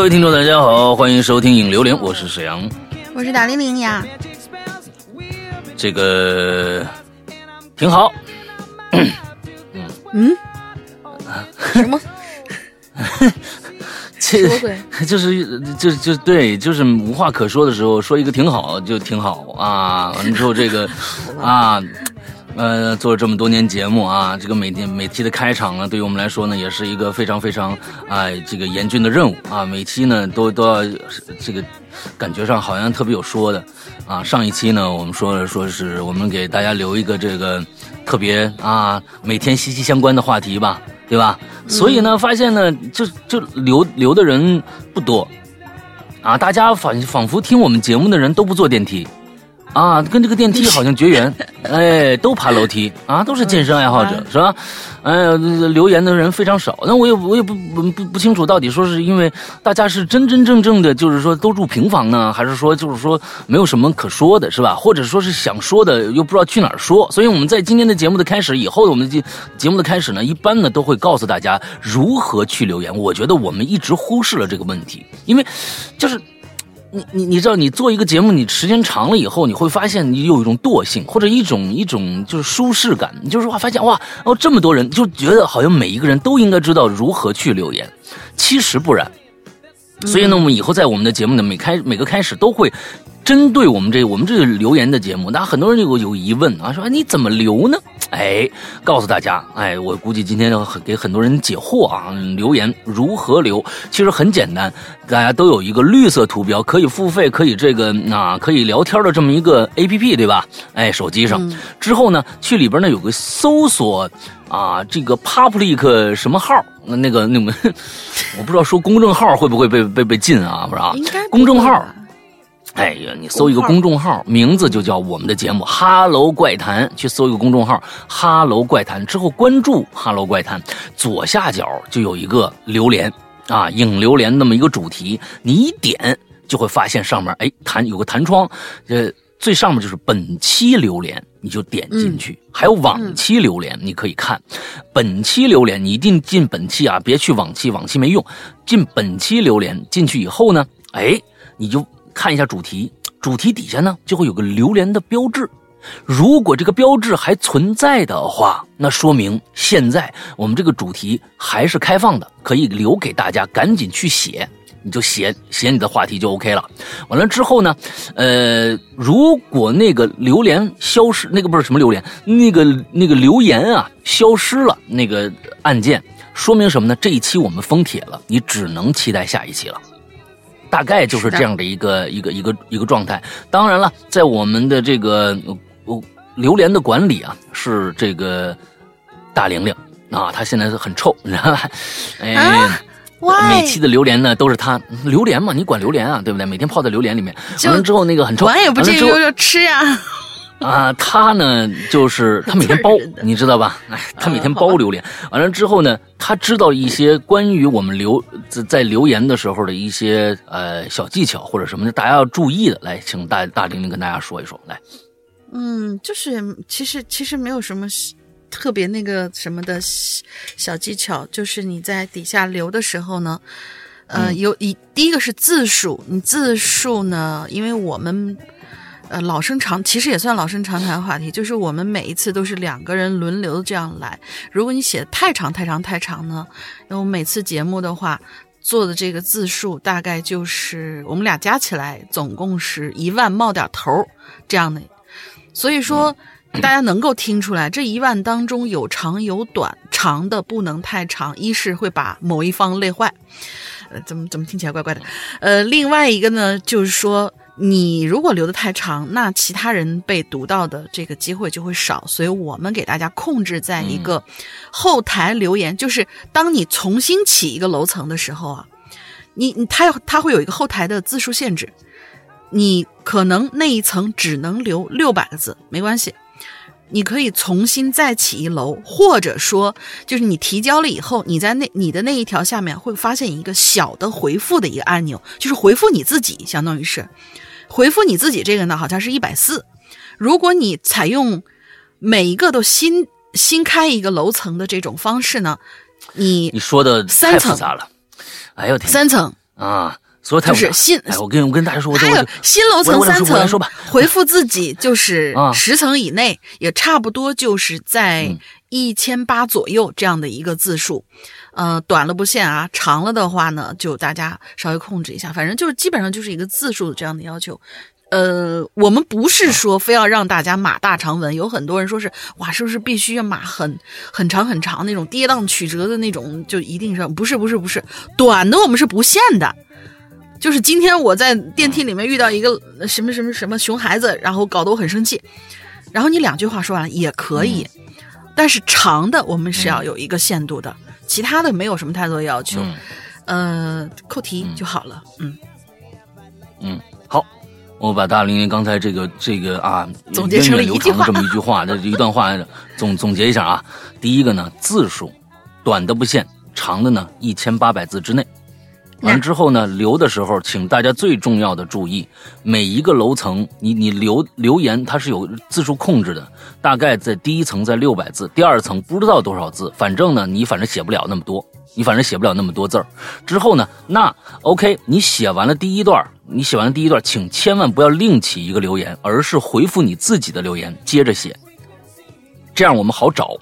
各位听众，大家好，欢迎收听《影榴莲》，我是沈阳。我是打零零呀，这个挺好，嗯，什么 这什么鬼？就是就就对，就是无话可说的时候，说一个挺好就挺好啊。完了之后，这个啊。呃，做了这么多年节目啊，这个每天每期的开场呢，对于我们来说呢，也是一个非常非常啊、这个严峻的任务啊。每期呢，都都要这个感觉上好像特别有说的啊。上一期呢，我们说了说是我们给大家留一个这个特别啊每天息息相关的话题吧，对吧？所以呢，发现呢，就就留留的人不多啊，大家仿仿佛听我们节目的人都不坐电梯。啊，跟这个电梯好像绝缘，哎，都爬楼梯啊，都是健身爱好者，是吧？哎呀，留言的人非常少，那我也我也不不不不清楚，到底说是因为大家是真真正正的，就是说都住平房呢，还是说就是说没有什么可说的，是吧？或者说是想说的又不知道去哪儿说，所以我们在今天的节目的开始以后，我们的节节目的开始呢，一般呢都会告诉大家如何去留言。我觉得我们一直忽视了这个问题，因为就是。你你你知道，你做一个节目，你时间长了以后，你会发现你有一种惰性，或者一种一种就是舒适感。你就是哇，发现哇，哦，这么多人，就觉得好像每一个人都应该知道如何去留言。其实不然。所以呢，我们以后在我们的节目呢，每开每个开始都会针对我们这我们这个留言的节目，那很多人有有疑问啊，说、哎、你怎么留呢？哎，告诉大家，哎，我估计今天要很给很多人解惑啊。留言如何留？其实很简单，大家都有一个绿色图标，可以付费，可以这个啊，可以聊天的这么一个 A P P，对吧？哎，手机上、之后呢，去里边呢有个搜索啊，这个 public 什么号？那个那个，我不知道说公众号会不会被被被禁啊？不知道公众号。哎呀，你搜一个公众号，名字就叫我们的节目《哈喽怪谈》，去搜一个公众号《哈喽怪谈》之后关注《哈喽怪谈》，左下角就有一个榴莲啊，影榴莲那么一个主题，你一点就会发现上面哎弹有个弹窗，呃最上面就是本期榴莲，你就点进去，还有往期榴莲你可以看，本期榴莲你一定进本期啊，别去往期，往期没用，进本期榴莲进去以后呢，哎你就。看一下主题，主题底下呢就会有个榴莲的标志。如果这个标志还存在的话，那说明现在我们这个主题还是开放的，可以留给大家赶紧去写。你就写写你的话题就 OK 了。完了之后呢，呃，如果那个榴莲消失，那个不是什么榴莲，那个那个留言啊消失了，那个按键说明什么呢？这一期我们封帖了，你只能期待下一期了。大概就是这样的一个一个一个一个状态。当然了，在我们的这个呃榴莲的管理啊，是这个大玲玲啊，她现在是很臭，你知道吧？哎。啊每期的榴莲呢，都是她榴莲嘛，你管榴莲啊，对不对？每天泡在榴莲里面，完了之后那个很臭，管也不至于就吃呀。啊，他呢就是他每天包，你知道吧？哎，他每天包榴莲，完了之后呢，他知道一些关于我们留在在留言的时候的一些呃小技巧或者什么的，大家要注意的。来，请大大玲玲跟大家说一说。来，嗯，就是其实其实没有什么特别那个什么的小小技巧，就是你在底下留的时候呢，呃，有一第一个是字数，你字数呢，因为我们。呃，老生常其实也算老生常谈的话题，就是我们每一次都是两个人轮流这样来。如果你写的太长太长太长呢，那我每次节目的话做的这个字数大概就是我们俩加起来总共是一万冒点头儿这样的。所以说，大家能够听出来，这一万当中有长有短，长的不能太长，一是会把某一方累坏，呃，怎么怎么听起来怪怪的，呃，另外一个呢，就是说。你如果留的太长，那其他人被读到的这个机会就会少，所以我们给大家控制在一个后台留言，就是当你重新起一个楼层的时候啊，你你它它会有一个后台的字数限制，你可能那一层只能留六百个字，没关系。你可以重新再起一楼，或者说就是你提交了以后，你在那你的那一条下面会发现一个小的回复的一个按钮，就是回复你自己，相当于是回复你自己这个呢，好像是一百四。如果你采用每一个都新新开一个楼层的这种方式呢，你你说的三层了。哎呦天三层啊，说的太复杂了。就是新哎，我跟我跟大家说，我还有新楼层三层说吧，回复自己就是 啊十层以内，也差不多就是在嗯一千八左右这样的一个字数。呃，短了不限啊，长了的话呢，就大家稍微控制一下，反正就是基本上就是一个字数的这样的要求。呃，我们不是说非要让大家码大长文，有很多人说是哇，是不是必须要码很很长很长那种跌宕曲折的那种，就一定是不是不是不是短的，我们是不限的。就是今天我在电梯里面遇到一个呃什么什么什么熊孩子，然后搞得我很生气，然后你两句话说完了也可以，但是长的我们是要有一个限度的，其他的没有什么太多要求，嗯。呃，扣题就好了，嗯，嗯，好，我把大玲玲刚才这个这个啊，总结成了一句话。这么一句话，这一段话总总结一下啊。第一个呢，字数短的不限，长的呢一千八百字之内。完之后呢，留的时候，请大家最重要的注意，每一个楼层，你你留留言它是有字数控制的，大概在第一层在六百字，第二层不知道多少字，反正呢，你反正写不了那么多，你反正写不了那么多字儿。之后呢，那 OK，你写完了第一段，你写完了第一段，请千万不要另起一个留言，而是回复你自己的留言，接着写，这样我们好找。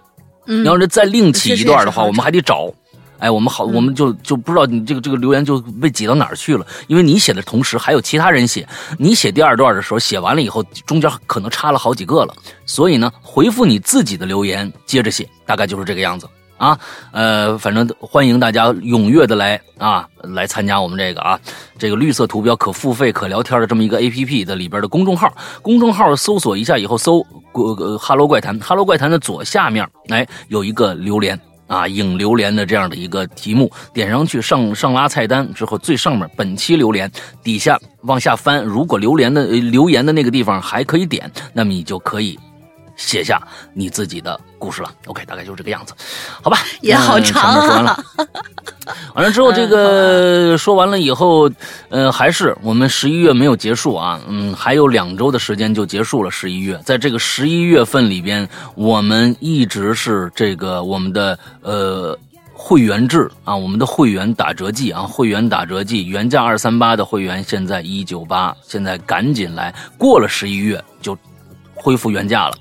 嗯你要是再另起一段的话，我们还得找。哎，我们好，我们就就不知道你这个这个留言就被挤到哪儿去了，因为你写的同时还有其他人写，你写第二段的时候写完了以后，中间可能差了好几个了，所以呢，回复你自己的留言，接着写，大概就是这个样子啊。呃，反正欢迎大家踊跃的来啊，来参加我们这个啊，这个绿色图标可付费可聊天的这么一个 A P P 的里边的公众号，公众号搜索一下以后搜呃呃哈喽怪谈，哈喽怪谈的左下面哎有一个榴莲。啊，影榴莲的这样的一个题目，点上去上上拉菜单之后，最上面本期榴莲，底下往下翻，如果榴莲的呃留言的那个地方还可以点，那么你就可以写下你自己的故事了。OK，大概就是这个样子，好吧？也好嗯长前面说完了啊。完了之后，这个说完了以后，呃，还是我们十一月没有结束啊，嗯，还有两周的时间就结束了十一月。在这个十一月份里边，我们一直是这个我们的呃会员制啊，我们的会员打折季啊，会员打折季，原价二三八的会员现在一九八，现在赶紧来，过了十一月就恢复原价了。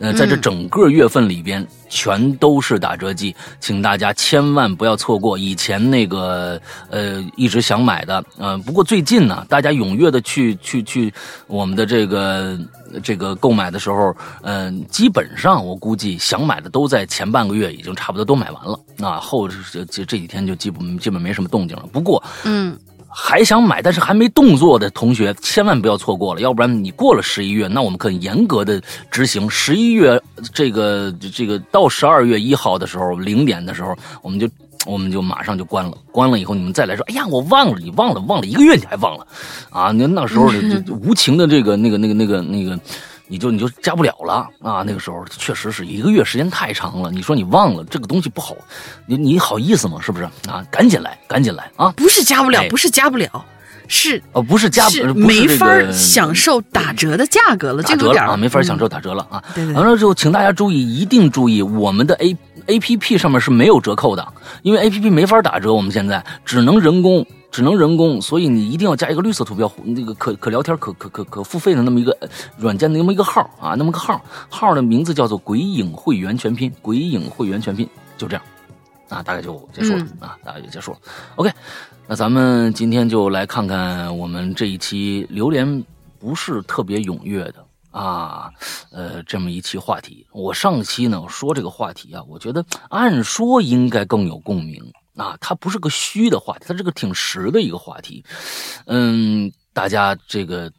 呃，在这整个月份里边，全都是打折季，请大家千万不要错过。以前那个呃一直想买的，呃，不过最近呢，大家踊跃的去去去我们的这个这个购买的时候，嗯、基本上我估计想买的都在前半个月已经差不多都买完了，那后这这这几天就基本基本没什么动静了。不过，嗯，还想买但是还没动作的同学，千万不要错过了，要不然你过了十一月，那我们可以严格的执行。十一月这个这个到十二月一号的时候零点的时候，我们就我们就马上就关了。关了以后，你们再来说，哎呀，我忘了，你忘了，忘了一个月你还忘了啊？那那时候就就无情的这个那个那个那个那个。你就你就加不了了啊！那个时候确实是一个月时间太长了。你说你忘了这个东西不好，你你好意思吗？是不是啊？赶紧来，赶紧来啊！不是加不了，哎不是加不了，是哦，不是加不是没法享受打折的价格了，打这个有点儿折了啊，没法享嗯受打折了啊。完了之后，请大家注意，一定注意，我们的 A A P P 上面是没有折扣的，因为 A P P 没法打折，我们现在只能人工。只能人工，所以你一定要加一个绿色图标，那个可可聊天、可可可可付费的那么一个呃软件的那么一个号啊，那么个号，号的名字叫做“鬼影会员全拼”，鬼影会员全拼，就这样啊，大概就结束了、啊，大概就结束了。OK，那咱们今天就来看看我们这一期榴莲不是特别踊跃的啊，呃，这么一期话题。我上期呢说这个话题啊，我觉得按说应该更有共鸣啊，它不是个虚的话题，它是个挺实的一个话题。嗯，大家这个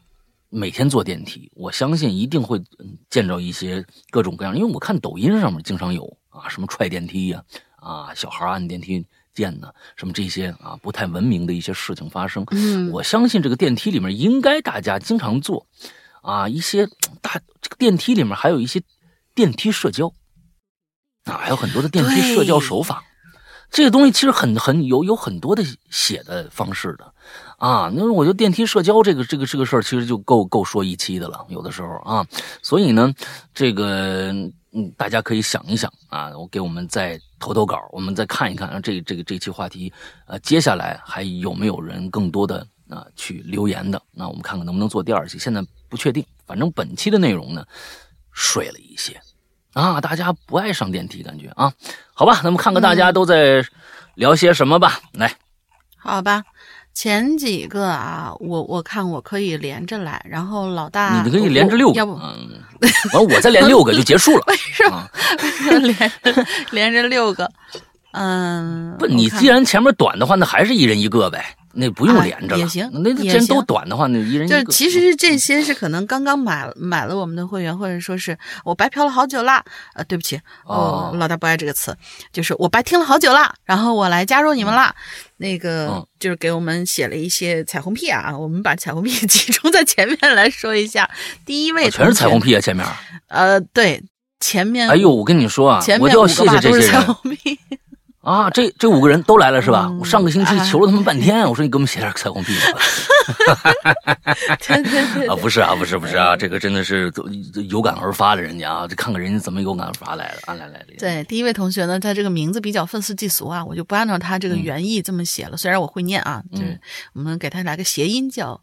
每天坐电梯，我相信一定会嗯见着一些各种各样，因为我看抖音上面经常有啊，什么踹电梯呀、啊，小孩按电梯键呢，什么这些啊不太文明的一些事情发生。嗯我相信这个电梯里面应该大家经常坐啊，一些大这个电梯里面还有一些电梯社交啊，还有很多的电梯社交手法。这个东西其实很很有有很多的写的方式的啊。那我觉得电梯社交这个这个这个事儿，其实就够够说一期的了。有的时候啊，所以呢，这个嗯，大家可以想一想啊，我给我们再投投稿，我们再看一看啊，这这个这期话题，呃，接下来还有没有人更多的啊去留言的？那我们看看能不能做第二期，现在不确定。反正本期的内容呢，水了一些。啊，大家不爱上电梯，感觉啊，好吧，那么看看大家都在聊些什么吧。来，好吧，前几个啊，我我看我可以连着来，然后老大你可以连着六个，要不嗯，完我再连六个就结束了。为什么啊连连着六个？嗯，不，你既然前面短的话，那还是一人一个呗，那不用啊连着了。也行那既也然都短的话，那一人一个。就是其实是这些是可能刚刚买买了我们的会员，或者说是我白嫖了好久啦。呃，对不起，哦老大不爱这个词，就是我白听了好久啦，然后我来加入你们啦。那个、嗯就是给我们写了一些彩虹屁啊，我们把彩虹屁 集中在前面来说一下。第一位、啊全是彩虹。屁啊，前面。呃，对，前面哎呦，我跟你说啊前，我就要面五个吧谢谢这些彩人虹屁。啊，这这五个人都来了是吧？嗯我上个星期哎求了他们半天，我说你给我们写点彩虹屁吧。对对对 啊，不是啊，不是不是啊，这个真的是有感而发的人家啊，这看看人家怎么有感而发来的啊，来来来，对，第一位同学呢，他这个名字比较愤世嫉俗啊，我就不按照他这个原意这么写了。虽然我会念啊，就是嗯我们给他来个谐音叫呃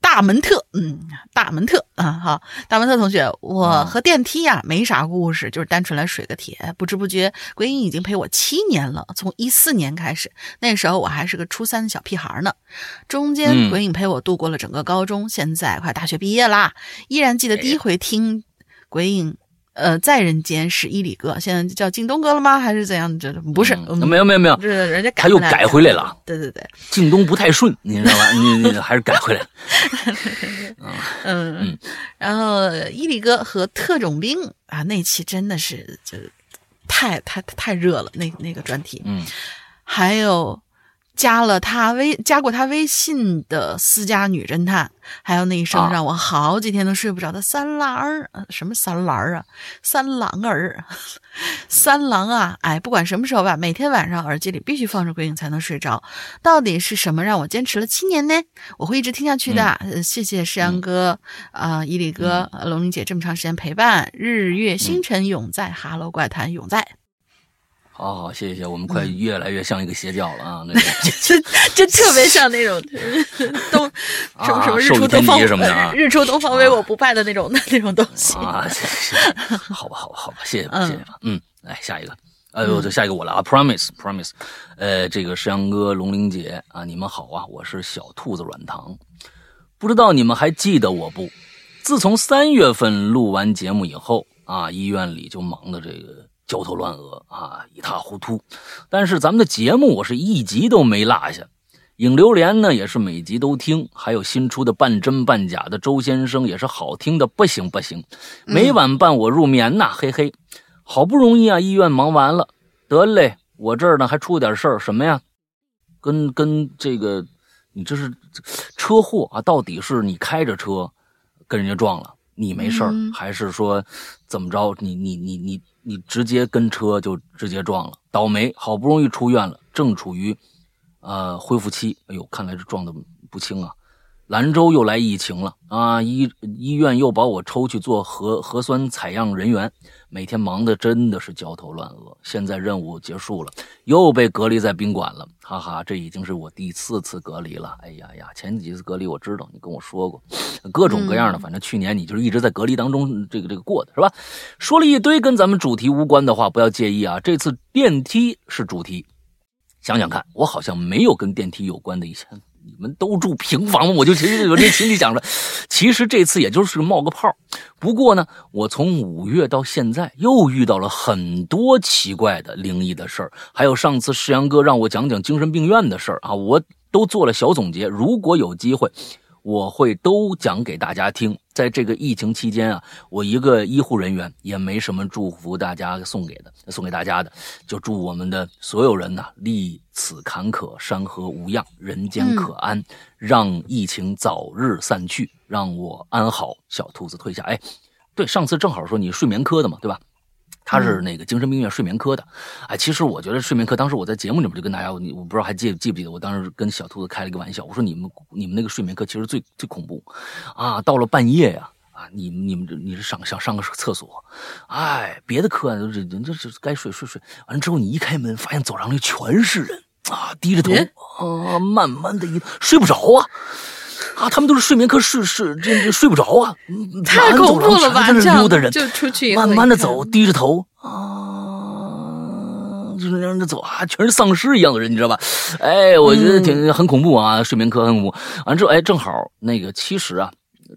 大门特，嗯，大门特啊，好，大门特同学，我嗯和电梯呀、没啥故事，就是单纯来水个帖。不知不觉，鬼影已经陪我七年了，从一四年开始，那时候我还是个初三的小屁孩呢。中间嗯鬼影陪我度过了整个高中，现在快大学毕业啦，依然记得第一回听鬼影。呃，在人间是伊里哥，现在叫靳东哥了吗？还是怎样？这不是，嗯没有没有没有，这人家改他又改回来了。对对对，靳东不太顺，你知道吧？你你还是改回来了。嗯，嗯然后伊里哥和特种兵啊，那期真的是就是太太太热了，那那个专题，嗯，还有加了他微加过他微信的私家女侦探，还有那一声啊让我好几天都睡不着的三郎儿，呃什么三郎儿啊，三郎儿，三郎啊，哎，不管什么时候吧，每天晚上耳机里必须放着鬼影才能睡着。到底是什么让我坚持了七年呢？我会一直听下去的。呃谢谢石阳哥啊、伊里哥、呃龙玲姐这么长时间陪伴，日月星辰永在，哈喽怪谈永在。好好，谢谢我们快越来越像一个邪教了啊！那个。这这特别像那种东什么什么日出东方敌什么的啊。日出东方为我不败的那种的 那种东西。啊，谢谢，好吧，好吧，好吧，谢谢吧，嗯谢谢吧，嗯，来下一个，哎呦，就下一个我了啊，Promise，Promise，呃，这个石阳哥、龙玲姐啊，你们好啊，我是小兔子软糖，不知道你们还记得我不？自从三月份录完节目以后啊，医院里就忙的这个焦头烂额啊，一塌糊涂。但是咱们的节目我是一集都没落下，影流连呢也是每集都听，还有新出的半真半假的周先生也是好听的不行不行，每晚伴我入眠呐，嘿嘿。好不容易啊，医院忙完了，得嘞，我这儿呢还出点事儿，什么呀？跟跟这个，你这是车祸啊？到底是你开着车跟人家撞了，你没事儿，嗯还是说怎么着？你你你你你直接跟车就直接撞了，倒霉！好不容易出院了，正处于呃恢复期，哎呦，看来是撞的不轻啊。兰州又来疫情了啊！医医院又把我抽去做核核酸采样人员，每天忙的真的是焦头烂额。现在任务结束了，又被隔离在宾馆了，哈哈，这已经是我第四次隔离了。哎呀呀，前几次隔离我知道，你跟我说过，各种各样的，反正去年你就是一直在隔离当中，这个这个过的是吧？说了一堆跟咱们主题无关的话，不要介意啊。这次电梯是主题，想想看，我好像没有跟电梯有关的一些。你们都住平房吗？我就其实有这心里想着，其实这次也就是冒个泡。不过呢，我从五月到现在又遇到了很多奇怪的灵异的事儿，还有上次世阳哥让我讲讲精神病院的事儿啊，我都做了小总结。如果有机会，我会都讲给大家听。在这个疫情期间啊，我一个医护人员也没什么祝福大家送给的，送给大家的，就祝我们的所有人呐、历此坎坷，山河无恙，人间可安，让疫情早日散去，让我安好。小兔子退下，哎，对，上次正好说你睡眠科的嘛，对吧？他是那个精神病院睡眠科的，哎，其实我觉得睡眠科，当时我在节目里面就跟大家，我我不知道还记记不记得，我当时跟小兔子开了一个玩笑，我说你们你们那个睡眠科其实最最恐怖，啊，到了半夜呀，啊，你你们你是上想上个厕所，哎，别的科人这是该睡睡睡，完了之后你一开门，发现走廊里全是人啊，低着头啊，慢慢的一睡不着啊。啊，他们都是睡眠科，睡睡这这睡不着啊！太恐怖了吧！这样溜达人，就出去慢慢的走，低着头啊，就是让着走啊，全是丧尸一样的人，你知道吧？哎，我觉得挺很恐怖啊，睡眠科很恐怖。完之后，哎，正好那个其实啊，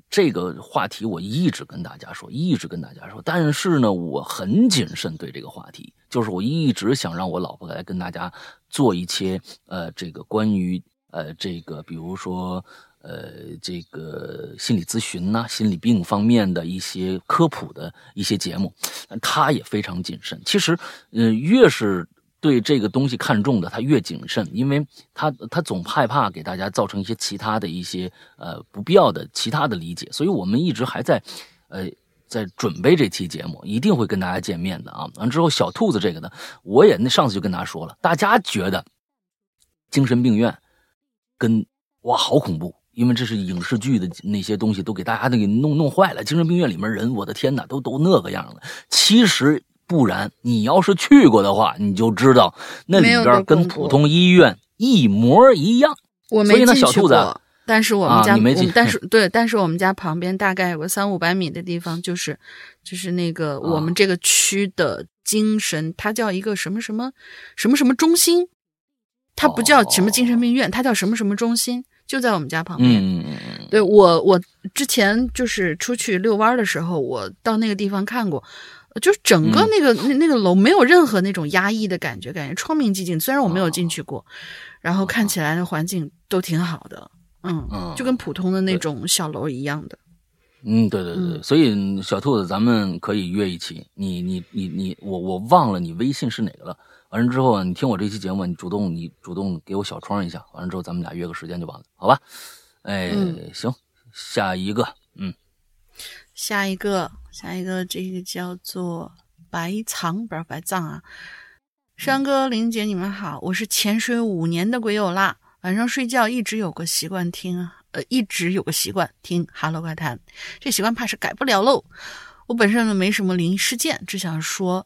这个话题我一直跟大家说，一直跟大家说，但是呢，我很谨慎对这个话题，就是我一直想让我老婆来跟大家做一些呃，这个关于呃，这个比如说。呃，这个心理咨询呐，心理病方面的一些科普的一些节目，他也非常谨慎。其实，嗯，越是对这个东西看重的，他越谨慎，因为他他总害怕给大家造成一些其他的一些呃不必要的其他的理解。所以我们一直还在呃在准备这期节目，一定会跟大家见面的啊。完之后，小兔子这个呢，我也那上次就跟大家说了，大家觉得精神病院跟哇好恐怖。因为这是影视剧的那些东西，都给大家都给弄弄坏了。精神病院里面人，我的天哪，都都那个样了。其实不然，你要是去过的话，你就知道那里边跟普通医院一模一样。我没进去过，但是我们家，没进，但是对，但是我们家旁边大概有个三五百米的地方，就是就是那个我们这个区的精神，它叫一个什么什么什么什么中心，它不叫什么精神病院，它叫什么什么中心。就在我们家旁边。嗯嗯嗯。对我，我之前就是出去遛弯的时候，我到那个地方看过，就是整个那个那那个楼没有任何那种压抑的感觉，感觉窗明几净。虽然我没有进去过，然后看起来的环境都挺好的，嗯，就跟普通的那种小楼一样的。嗯，对对对，所以小兔子，咱们可以约一起。你你你你，我我忘了你微信是哪个了。完了之后，你听我这期节目，你主动你主动给我小窗一下。完了之后，咱们俩约个时间就完了，好吧？哎，行，下一个，嗯，下一个，下一个，这个叫做白藏，不是白藏啊。山哥、林姐，你们好，我是潜水五年的鬼友啦。晚上睡觉一直有个习惯听啊，呃，一直有个习惯听《哈喽怪谈》，这习惯怕是改不了喽。我本身呢没什么灵异事件，只想说。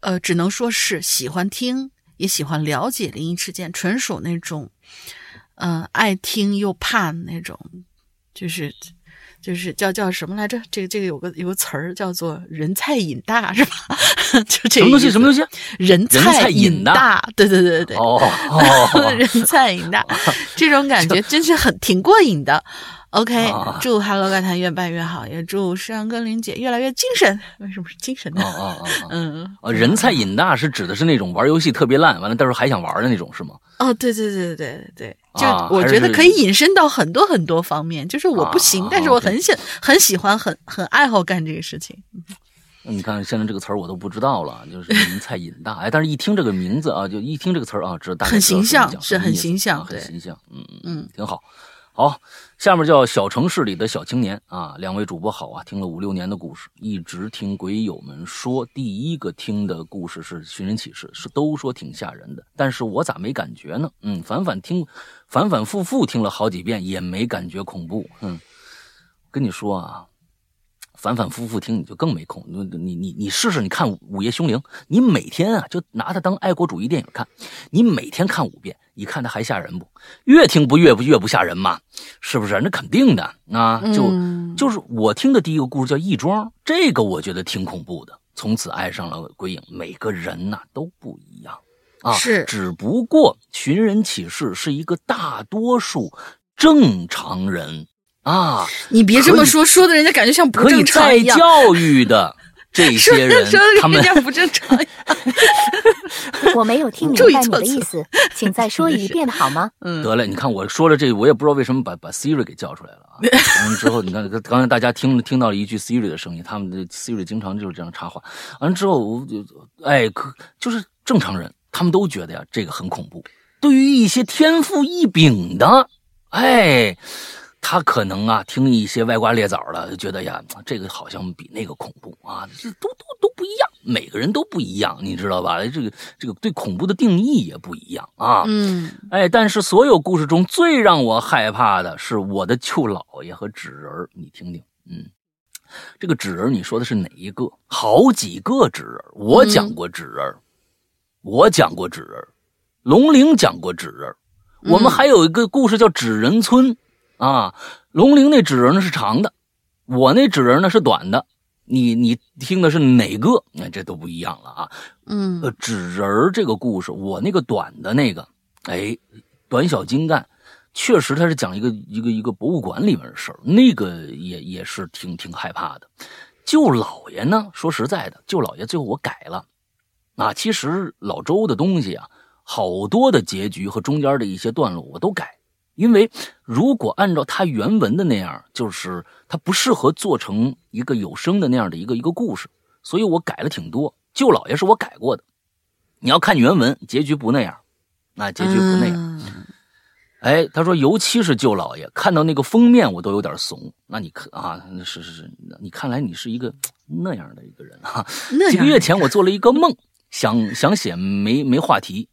呃，只能说是喜欢听，也喜欢了解灵异事件，纯属那种，嗯，爱听又怕那种，就是，就是叫叫什么来着？这个这个有个有个词儿叫做“人菜瘾大”，是吧？就这什么东西？什么东西？人菜瘾大？对对对对对。哦，人菜瘾大，这种感觉真是很挺过瘾的。OK，祝 Hello 怪谈越办越好，也祝诗阳哥林姐越来越精神。为什么是精神呢？哦哦哦，嗯，人菜瘾大是指的是那种玩游戏特别烂，完了到时候还想玩的那种，是吗？哦，对对对对对对，就我觉得可以引申到很多很多方面。就是我不行，但是我很喜很喜欢，很很爱好干这个事情。你看现在这个词儿我都不知道了，就是人菜瘾大。哎，但是一听这个名字啊，就一听这个词儿啊，知道很形象，是很形象，很形象。嗯嗯，挺好。好，下面叫小城市里的小青年啊，两位主播好啊，听了五六年的故事，一直听鬼友们说，第一个听的故事是寻人启事，是都说挺吓人的，但是我咋没感觉呢？嗯，反反听，反反复复听了好几遍也没感觉恐怖。嗯，跟你说啊。反反复复听你就更没空，你你你你试试，你看《午夜凶铃》，你每天啊就拿它当爱国主义电影看，你每天看五遍，你看它还吓人不？越听不越不越不吓人嘛？是不是？那肯定的啊！就就是我听的第一个故事叫《义庄》，这个我觉得挺恐怖的。从此爱上了鬼影，每个人呐都不一样啊，是，只不过寻人启事是一个大多数正常人。啊！你别这么说，说的人家感觉像不正常一样。教育的 这些人，他们不正常。我没有听明白你的意思，请再说一遍好吗？嗯，得嘞，你看我说了这，我也不知道为什么把把 Siri 给叫出来了啊。完了之后，你看刚才大家听听到了一句 Siri 的声音，他们的 Siri 经常就是这样插话。完了之后，就哎，可就是正常人，他们都觉得呀，这个很恐怖。对于一些天赋异禀的，哎。他可能啊听一些歪瓜裂枣的，就觉得呀，这个好像比那个恐怖啊，这都都都不一样，每个人都不一样，你知道吧？这个这个对恐怖的定义也不一样啊。嗯，哎，但是所有故事中最让我害怕的是我的舅姥爷和纸人你听听，嗯，这个纸人你说的是哪一个？好几个纸人我讲过纸人我讲过纸人龙陵讲过纸人我们还有一个故事叫纸人村。啊，龙陵那纸人呢是长的，我那纸人呢是短的。你你听的是哪个？那这都不一样了啊。嗯，呃，纸人这个故事，我那个短的那个，哎，短小精干，确实他是讲一个一个一个博物馆里面的事儿，那个也也是挺挺害怕的。舅老爷呢，说实在的，舅老爷最后我改了。啊，其实老周的东西啊，好多的结局和中间的一些段落我都改。因为如果按照他原文的那样，就是他不适合做成一个有声的那样的一个一个故事，所以我改了挺多。舅老爷是我改过的，你要看原文，结局不那样，那结局不那样。哎，他说，尤其是舅老爷，看到那个封面我都有点怂。那你看啊，是是是，你看来你是一个那样的一个人啊。几个月前我做了一个梦，想想写没没话题。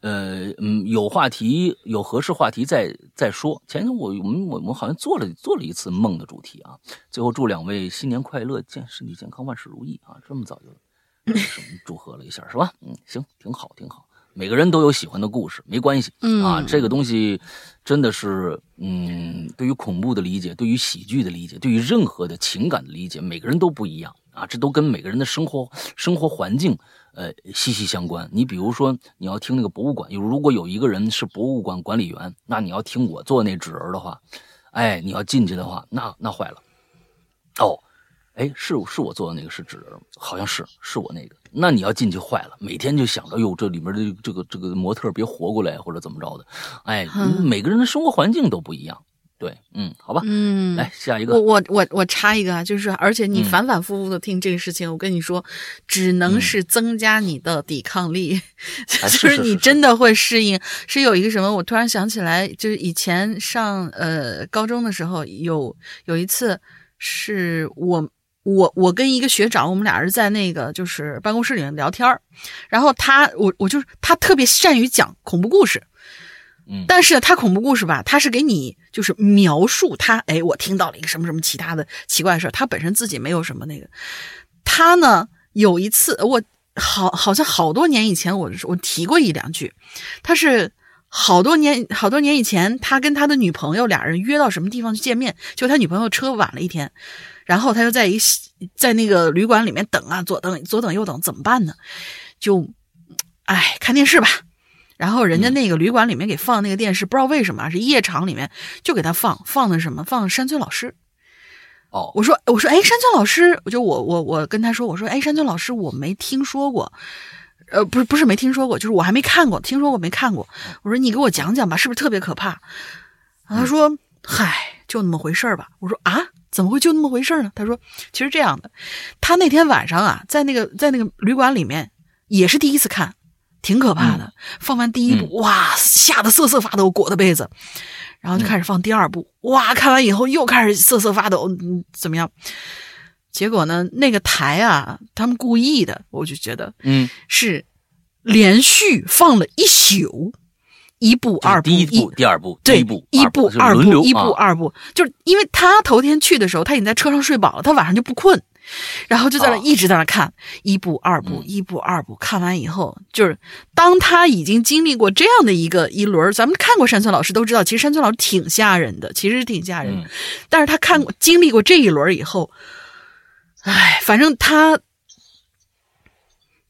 呃嗯，有话题，有合适话题再再说。前天我我们我们好像做了做了一次梦的主题啊。最后祝两位新年快乐，健身体健康，万事如意啊！这么早就什么祝贺了一下是吧？嗯，行，挺好挺好。每个人都有喜欢的故事，没关系啊。这个东西真的是嗯，对于恐怖的理解，对于喜剧的理解，对于任何的情感的理解，每个人都不一样啊。这都跟每个人的生活生活环境。呃，息息相关。你比如说，你要听那个博物馆，有如果有一个人是博物馆管理员，那你要听我做那纸人的话，哎，你要进去的话，那那坏了。哦，哎，是是我做的那个是纸人，好像是是我那个。那你要进去坏了，每天就想着，哟，这里面的这个这个模特别活过来或者怎么着的。哎，每个人的生活环境都不一样。对，嗯，好吧，嗯，来下一个，我我我我插一个啊，就是而且你反反复复的听这个事情，我跟你说，只能是增加你的抵抗力，就是你真的会适应。是有一个什么，我突然想起来，就是以前上呃高中的时候，有有一次是我我我跟一个学长，我们俩是在那个就是办公室里面聊天儿然后他我我就是他特别善于讲恐怖故事。但是他恐怖故事吧，他是给你就是描述他，哎，我听到了一个什么什么其他的奇怪的事他本身自己没有什么那个。他呢有一次，我好 好像好多年以前，我我提过一两句。他是好多年好多年以前，他跟他的女朋友俩人约到什么地方去见面，就他女朋友车晚了一天，然后他就在一在那个旅馆里面等啊，左等左等右等，怎么办呢？就，哎，看电视吧。然后人家那个旅馆里面给放那个电视，不知道为什么是夜场里面就给他放放的什么放山村老师。哦，我说我说哎山村老师，我就我我我跟他说我说哎山村老师我没听说过，呃不是不是没听说过，就是我还没看过，听说过没看过。我说你给我讲讲吧，是不是特别可怕？他说嗨就那么回事儿吧。我说啊怎么会就那么回事呢？他说其实这样的，他那天晚上啊在那个在那个旅馆里面也是第一次看。挺可怕的，放完第一部，哇，吓得瑟瑟发抖，裹的被子，然后就开始放第二部，哇，看完以后又开始瑟瑟发抖，嗯，怎么样？结果呢，那个台啊，他们故意的，我就觉得，嗯，是连续放了一宿，一部、二部、第一部、第二部，对，一部、一部、二部、一部、二部，就是因为他头天去的时候，他已经在车上睡饱了，他晚上就不困。然后就在那一直在那看一部二部一部二部，看完以后，就是当他已经经历过这样的一个一轮，咱们看过山村老师都知道，其实山村老师挺吓人的，其实挺吓人。但是他看过经历过这一轮以后，哎，反正他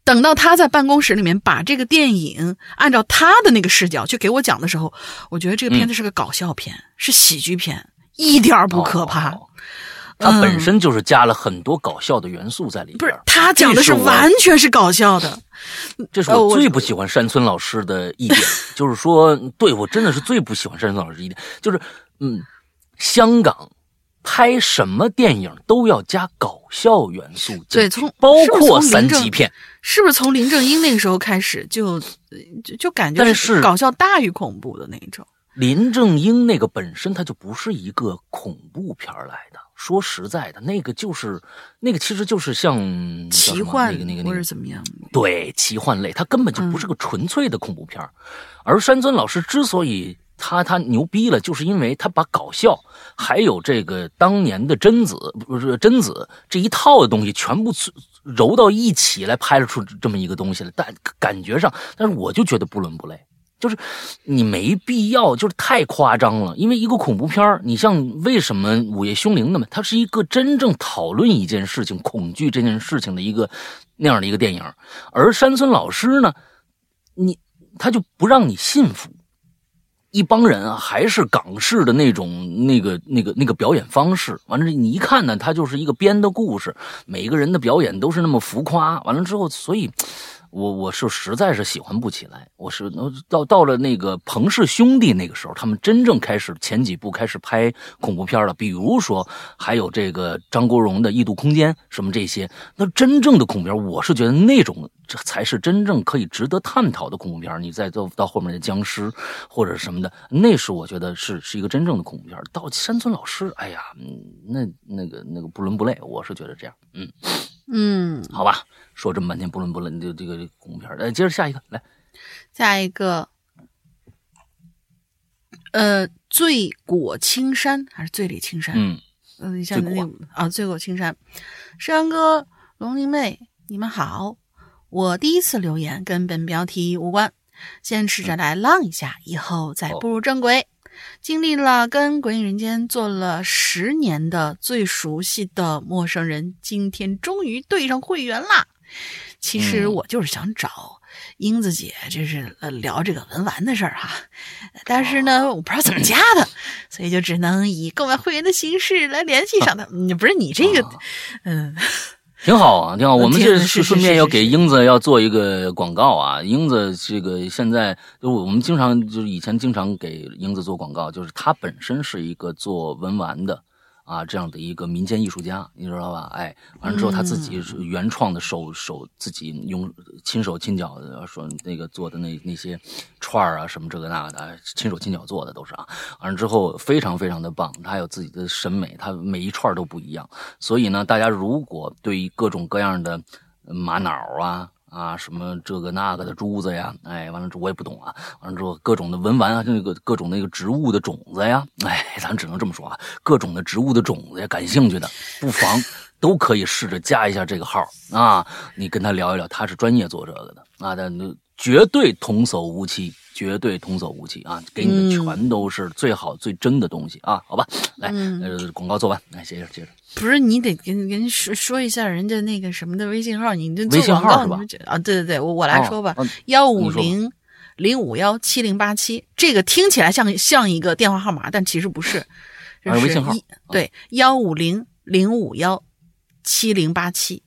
等到他在办公室里面把这个电影按照他的那个视角去给我讲的时候，我觉得这个片子是个搞笑片，是喜剧片，一点不可怕。它本身就是加了很多搞笑的元素在里边，不是他讲的是完全是搞笑的。这是我最不喜欢山村老师的一点，就是说，对我真的是最不喜欢山村老师一点，就是嗯，香港拍什么电影都要加搞笑元素，对，从包括三级片，是不是从林正英那个时候开始就就就感觉是搞笑大于恐怖的那种？林正英那个本身他就不是一个恐怖片来的。说实在的，那个就是那个其实就是像奇幻那个那个那个怎么样？对，奇幻类，它根本就不是个纯粹的恐怖片而山村老师之所以他他牛逼了，就是因为他把搞笑还有这个当年的贞子不是贞子这一套的东西全部揉到一起来拍了出这么一个东西来，但感觉上，但是我就觉得不伦不类。就是你没必要，就是太夸张了。因为一个恐怖片你像为什么《午夜凶铃》那么，它是一个真正讨论一件事情、恐惧这件事情的一个那样的一个电影。而山村老师呢，你他就不让你信服，一帮人啊，还是港式的那种那个那个那个表演方式。完了，你一看呢，他就是一个编的故事，每个人的表演都是那么浮夸。完了之后，所以。我我是实在是喜欢不起来，我是到到了那个彭氏兄弟那个时候，他们真正开始前几部开始拍恐怖片了，比如说还有这个张国荣的《异度空间》什么这些，那真正的恐怖片，我是觉得那种这才是真正可以值得探讨的恐怖片。你再到到后面的僵尸或者什么的，那是我觉得是是一个真正的恐怖片。到山村老师，哎呀，那那个那个不伦不类，我是觉得这样，嗯嗯，好吧。说这么半天不伦不伦的这个恐怖片来接着下一个来，下一个，呃，醉果青山还是醉里青山？嗯，嗯，一下子那啊，醉果青山，山阳哥、龙鳞妹，你们好，我第一次留言跟本标题无关，先试着来浪一下，以后再步入正轨。经历了跟《鬼影人间》做了十年的最熟悉的陌生人，今天终于对上会员啦！其实我就是想找英子姐，就是聊这个文玩的事儿哈，但是呢，我不知道怎么加的，所以就只能以购买会员的形式来联系上他。你 不是你这个，嗯。挺好啊，挺好。我们这是顺便要给英子要做一个广告啊。英子这个现在就我们经常就是以前经常给英子做广告，就是她本身是一个做文玩的。啊，这样的一个民间艺术家，你知道吧？哎，完了之后他自己是原创的，手手自己用亲手亲脚的说那个做的那那些串儿啊，什么这个那个的，亲手亲脚做的都是啊。完了之后非常非常的棒，他有自己的审美，他每一串都不一样。所以呢，大家如果对于各种各样的玛瑙啊。啊，什么这个那个的珠子呀，哎，完了之后我也不懂啊。完了之后各种的文玩啊，那个各种那个植物的种子呀，哎，咱只能这么说啊，各种的植物的种子呀，感兴趣的不妨都可以试着加一下这个号啊，你跟他聊一聊，他是专业做这个的啊，但绝对童叟无欺。绝对童叟无欺啊！给你们全都是最好最真的东西啊！好吧，来，呃，广告做完，来，接着接着。不是你得跟跟说说一下人家那个什么的微信号，你这微信号是吧？啊，对对对，我我来说吧，幺五零零五幺七零八七，这个听起来像像一个电话号码，但其实不是，是微信号。对，幺五零零五幺七零八七。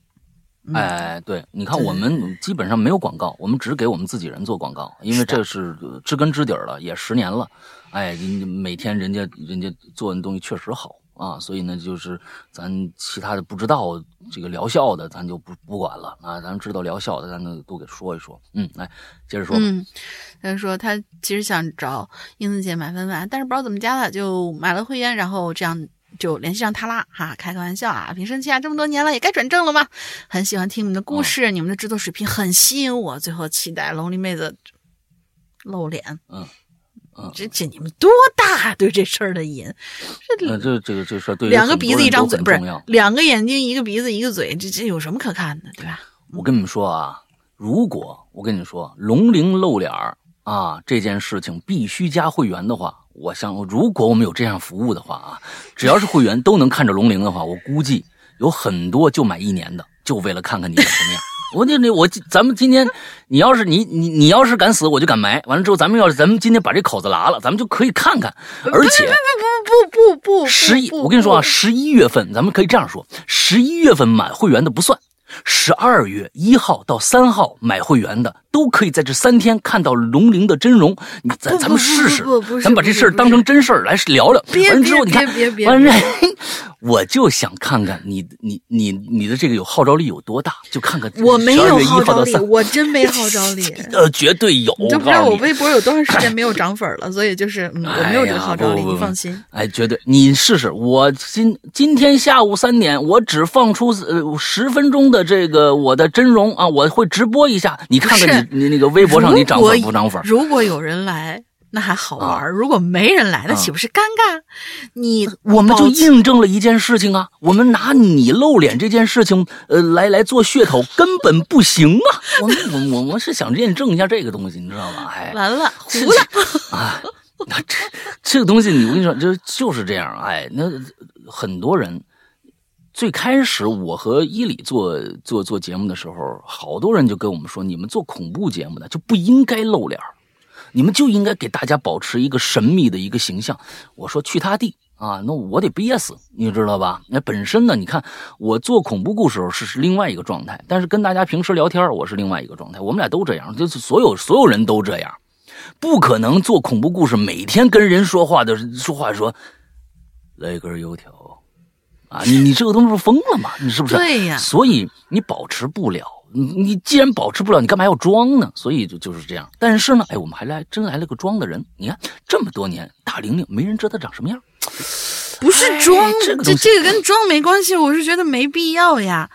哎，对，你看，我们基本上没有广告，我们只给我们自己人做广告，因为这是知根知底了，也十年了。哎，每天人家人家做的东西确实好啊，所以呢，就是咱其他的不知道这个疗效的，咱就不不管了啊。咱知道疗效的，咱就都给说一说。嗯，来接着说。嗯，他说他其实想找英子姐买分玩，但是不知道怎么加的，就买了会员，然后这样。就联系上他啦，哈，开个玩笑啊，别生气啊，这么多年了也该转正了嘛？很喜欢听你们的故事，你们的制作水平很吸引我，最后期待龙鳞妹子露脸。嗯嗯，这这你们多大对这事儿的瘾？这这这个这事儿对两个鼻子一张嘴不是两个眼睛一个鼻子一个嘴，这这有什么可看的，对吧？我跟你们说啊，如果我跟你说龙鳞露脸啊这件事情必须加会员的话。我想，如果我们有这样服务的话啊，只要是会员都能看着龙鳞的话，我估计有很多就买一年的，就为了看看你什么样。我就那我咱们今天，你要是你你你要是敢死，我就敢埋。完了之后，咱们要是咱们今天把这口子拉了，咱们就可以看看。而且不不不不不十一，我跟你说啊，十一月份咱们可以这样说，十一月份买会员的不算，十二月一号到三号买会员的，都可以在这三天看到龙鳞的真容。你咱咱们试试，咱把这事儿当成真事儿来聊聊。完之后你看，完了，我就想看看你你你你的这个有号召力有多大，就看看。我没有号召力，我真没号召力。呃，绝对有。你都不知道我微博有多长时间没有涨粉了，所以就是嗯，我没有这个号召力，你放心。哎，绝对，你试试。我今今天下午三点，我只放出呃十分钟的这个我的真容啊，我会直播一下，你看看你你那个微博上你涨粉不涨粉？如果有人来。那还好玩如果没人来，那岂不是尴尬？你我们就印证了一件事情啊！我们拿你露脸这件事情，呃，来来做噱头，根本不行啊！我们我我们是想验证一下这个东西，你知道吗？哎，完了，糊了！啊，那这这个东西，你我跟你说，就就是这样。哎，那很多人最开始我和伊里做做做节目的时候，好多人就跟我们说，你们做恐怖节目的就不应该露脸。你们就应该给大家保持一个神秘的一个形象。我说去他地啊，那我得憋死，你知道吧？那本身呢，你看我做恐怖故事时候是是另外一个状态，但是跟大家平时聊天我是另外一个状态。我们俩都这样，就是所有所有人都这样，不可能做恐怖故事每天跟人说话的说话说来根油条啊，你你这个东西是疯了吗？你是不是？对呀。所以你保持不了。你你既然保持不了，你干嘛要装呢？所以就就是这样。但是呢，哎，我们还来真来了个装的人。你看这么多年，大玲玲没人知道她长什么样。不是装，这这个跟装没关系。我是觉得没必要呀。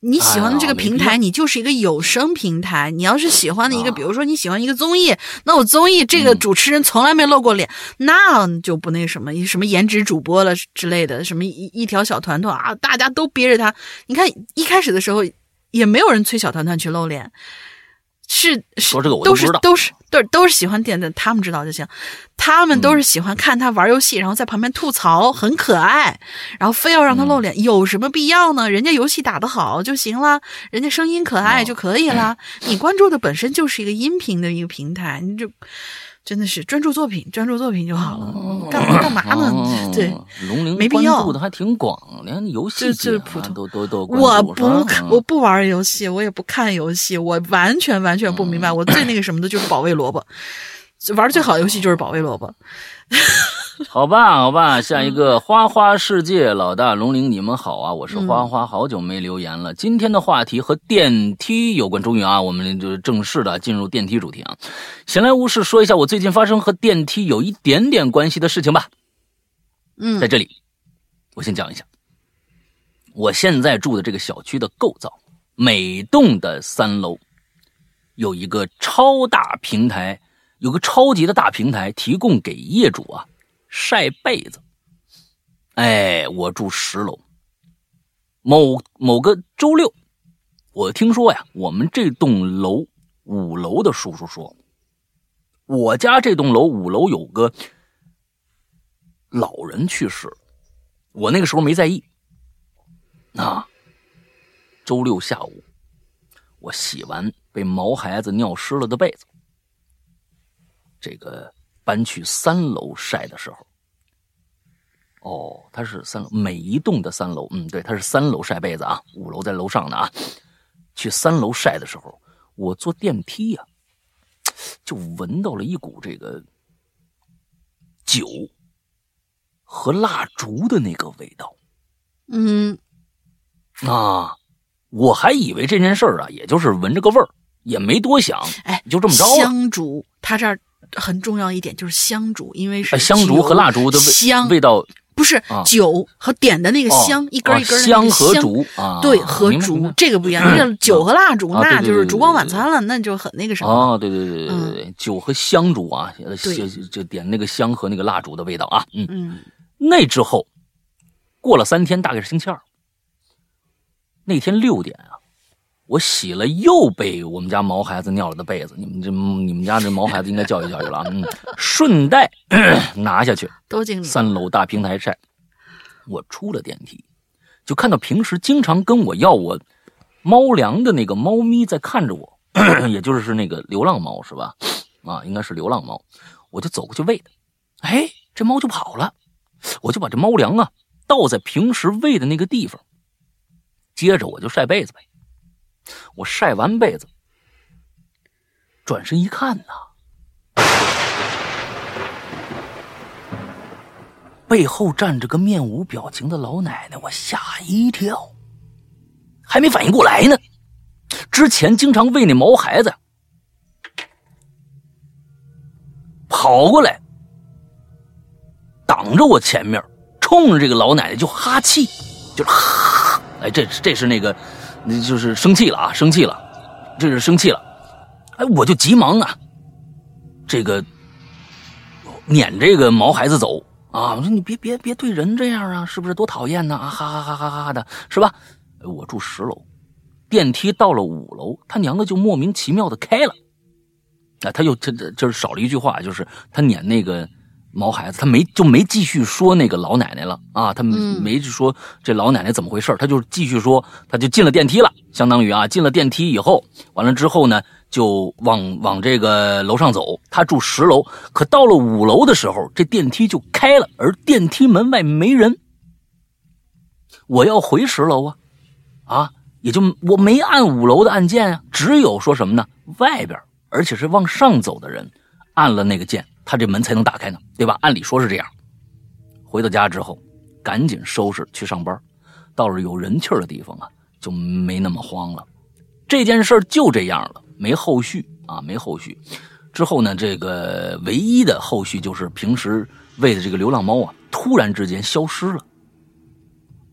你喜欢的这个平台，你就是一个有声平台。你要是喜欢的一个，比如说你喜欢一个综艺，那我综艺这个主持人从来没露过脸，那就不那什么，什么颜值主播了之类的，什么一一条小团团啊，大家都憋着他。你看一开始的时候。也没有人催小团团去露脸，是说这个我都是都是对都是喜欢点的，他们知道就行。他们都是喜欢看他玩游戏，然后在旁边吐槽，很可爱，然后非要让他露脸，有什么必要呢？人家游戏打得好就行了，人家声音可爱就可以了。你关注的本身就是一个音频的一个平台，你就。真的是专注作品，专注作品就好了。干嘛干嘛呢？对，龙鳞没必要。关注的还挺广，连游戏就是普通都都都。我不看，我不玩游戏，我也不看游戏，我完全完全不明白。我最那个什么的就是保卫萝卜，玩的最好的游戏就是保卫萝卜。好吧，好吧，下一个花花世界老大龙鳞，你们好啊！我是花花，好久没留言了。今天的话题和电梯有关，终于啊，我们就正式的进入电梯主题啊。闲来无事说一下我最近发生和电梯有一点点关系的事情吧。嗯，在这里，我先讲一下，我现在住的这个小区的构造，每栋的三楼有一个超大平台，有个超级的大平台，提供给业主啊。晒被子，哎，我住十楼。某某个周六，我听说呀，我们这栋楼五楼的叔叔说，我家这栋楼五楼有个老人去世，我那个时候没在意。啊，周六下午，我洗完被毛孩子尿湿了的被子，这个。搬去三楼晒的时候，哦，他是三楼，每一栋的三楼，嗯，对，他是三楼晒被子啊，五楼在楼上呢啊。去三楼晒的时候，我坐电梯呀，就闻到了一股这个酒和蜡烛的那个味道。嗯，啊，我还以为这件事儿啊，也就是闻着个味儿，也没多想，哎，就这么着。香烛，他这儿。很重要一点就是香烛，因为是香烛和蜡烛的香味道不是酒和点的那个香一根一根的香和烛啊，对和烛这个不一样，那个 酒和蜡烛那就是烛光晚餐了，那就很那个什么。哦，对对对对对对，酒和香烛啊，就就点那个香和那个蜡烛的味道啊，嗯。嗯，那之后过了三天，大概是星期二，那天六点啊。我洗了又被我们家毛孩子尿了的被子，你们这你们家这毛孩子应该教育教育了啊！嗯，顺带 拿下去，都经三楼大平台晒。我出了电梯，就看到平时经常跟我要我猫粮的那个猫咪在看着我，也就是那个流浪猫是吧？啊，应该是流浪猫。我就走过去喂它，哎，这猫就跑了。我就把这猫粮啊倒在平时喂的那个地方，接着我就晒被子呗。我晒完被子，转身一看呐，背后站着个面无表情的老奶奶，我吓一跳，还没反应过来呢。之前经常喂那毛孩子，跑过来，挡着我前面，冲着这个老奶奶就哈气，就是哈，哎，这这是那个，就是生气了啊，生气了，这是生气了，哎，我就急忙啊，这个撵这个毛孩子走啊，我说你别别别对人这样啊，是不是多讨厌呢啊，哈哈哈哈哈哈的，是吧？我住十楼。电梯到了五楼，他娘的就莫名其妙的开了，啊，他又这这就是少了一句话，就是他撵那个毛孩子，他没就没继续说那个老奶奶了啊，他没说这老奶奶怎么回事，他就继续说，他就进了电梯了，相当于啊进了电梯以后，完了之后呢就往往这个楼上走，他住十楼，可到了五楼的时候，这电梯就开了，而电梯门外没人，我要回十楼啊，啊。也就我没按五楼的按键啊，只有说什么呢？外边，而且是往上走的人，按了那个键，他这门才能打开呢，对吧？按理说是这样。回到家之后，赶紧收拾去上班，到了有人气的地方啊，就没那么慌了。这件事就这样了，没后续啊，没后续。之后呢，这个唯一的后续就是平时喂的这个流浪猫啊，突然之间消失了。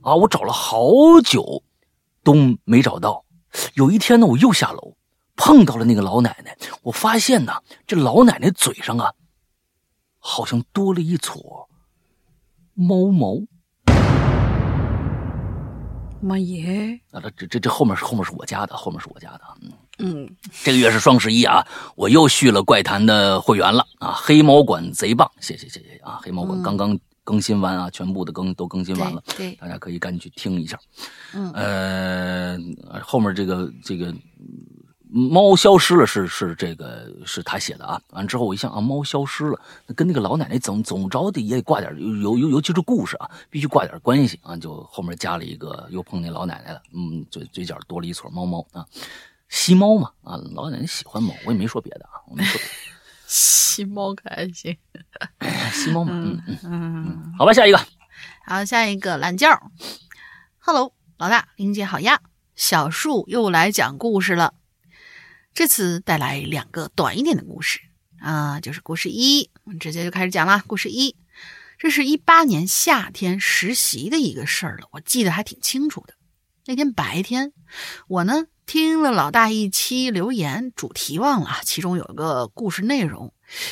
啊，我找了好久。都没找到。有一天呢，我又下楼，碰到了那个老奶奶。我发现呢，这老奶奶嘴上啊，好像多了一撮猫毛。妈耶！啊，这这这后面是后面是我家的，后面是我家的。嗯嗯，这个月是双十一啊，我又续了怪谈的会员了啊！黑猫馆贼棒，谢谢谢谢啊！黑猫馆刚刚。更新完啊，全部的更都更新完了，对，大家可以赶紧去听一下。嗯，呃，后面这个这个猫消失了，是是这个是他写的啊。完之后我一想啊，猫消失了，那跟那个老奶奶总总着的也得挂点尤尤尤其是故事啊，必须挂点关系啊。就后面加了一个，又碰见老奶奶了，嗯，嘴嘴角多了一撮猫猫啊，吸猫嘛啊，老奶奶喜欢猫，我也没说别的啊，我没说。吸猫可还行，吸猫嘛，嗯嗯嗯，好吧，下一个，好，下一个懒觉，Hello，老大，林姐好呀，小树又来讲故事了，这次带来两个短一点的故事啊，就是故事一，我们直接就开始讲了。故事一，这是一八年夏天实习的一个事儿了，我记得还挺清楚的。那天白天，我呢。听了老大一期留言，主题忘了，其中有个故事内容，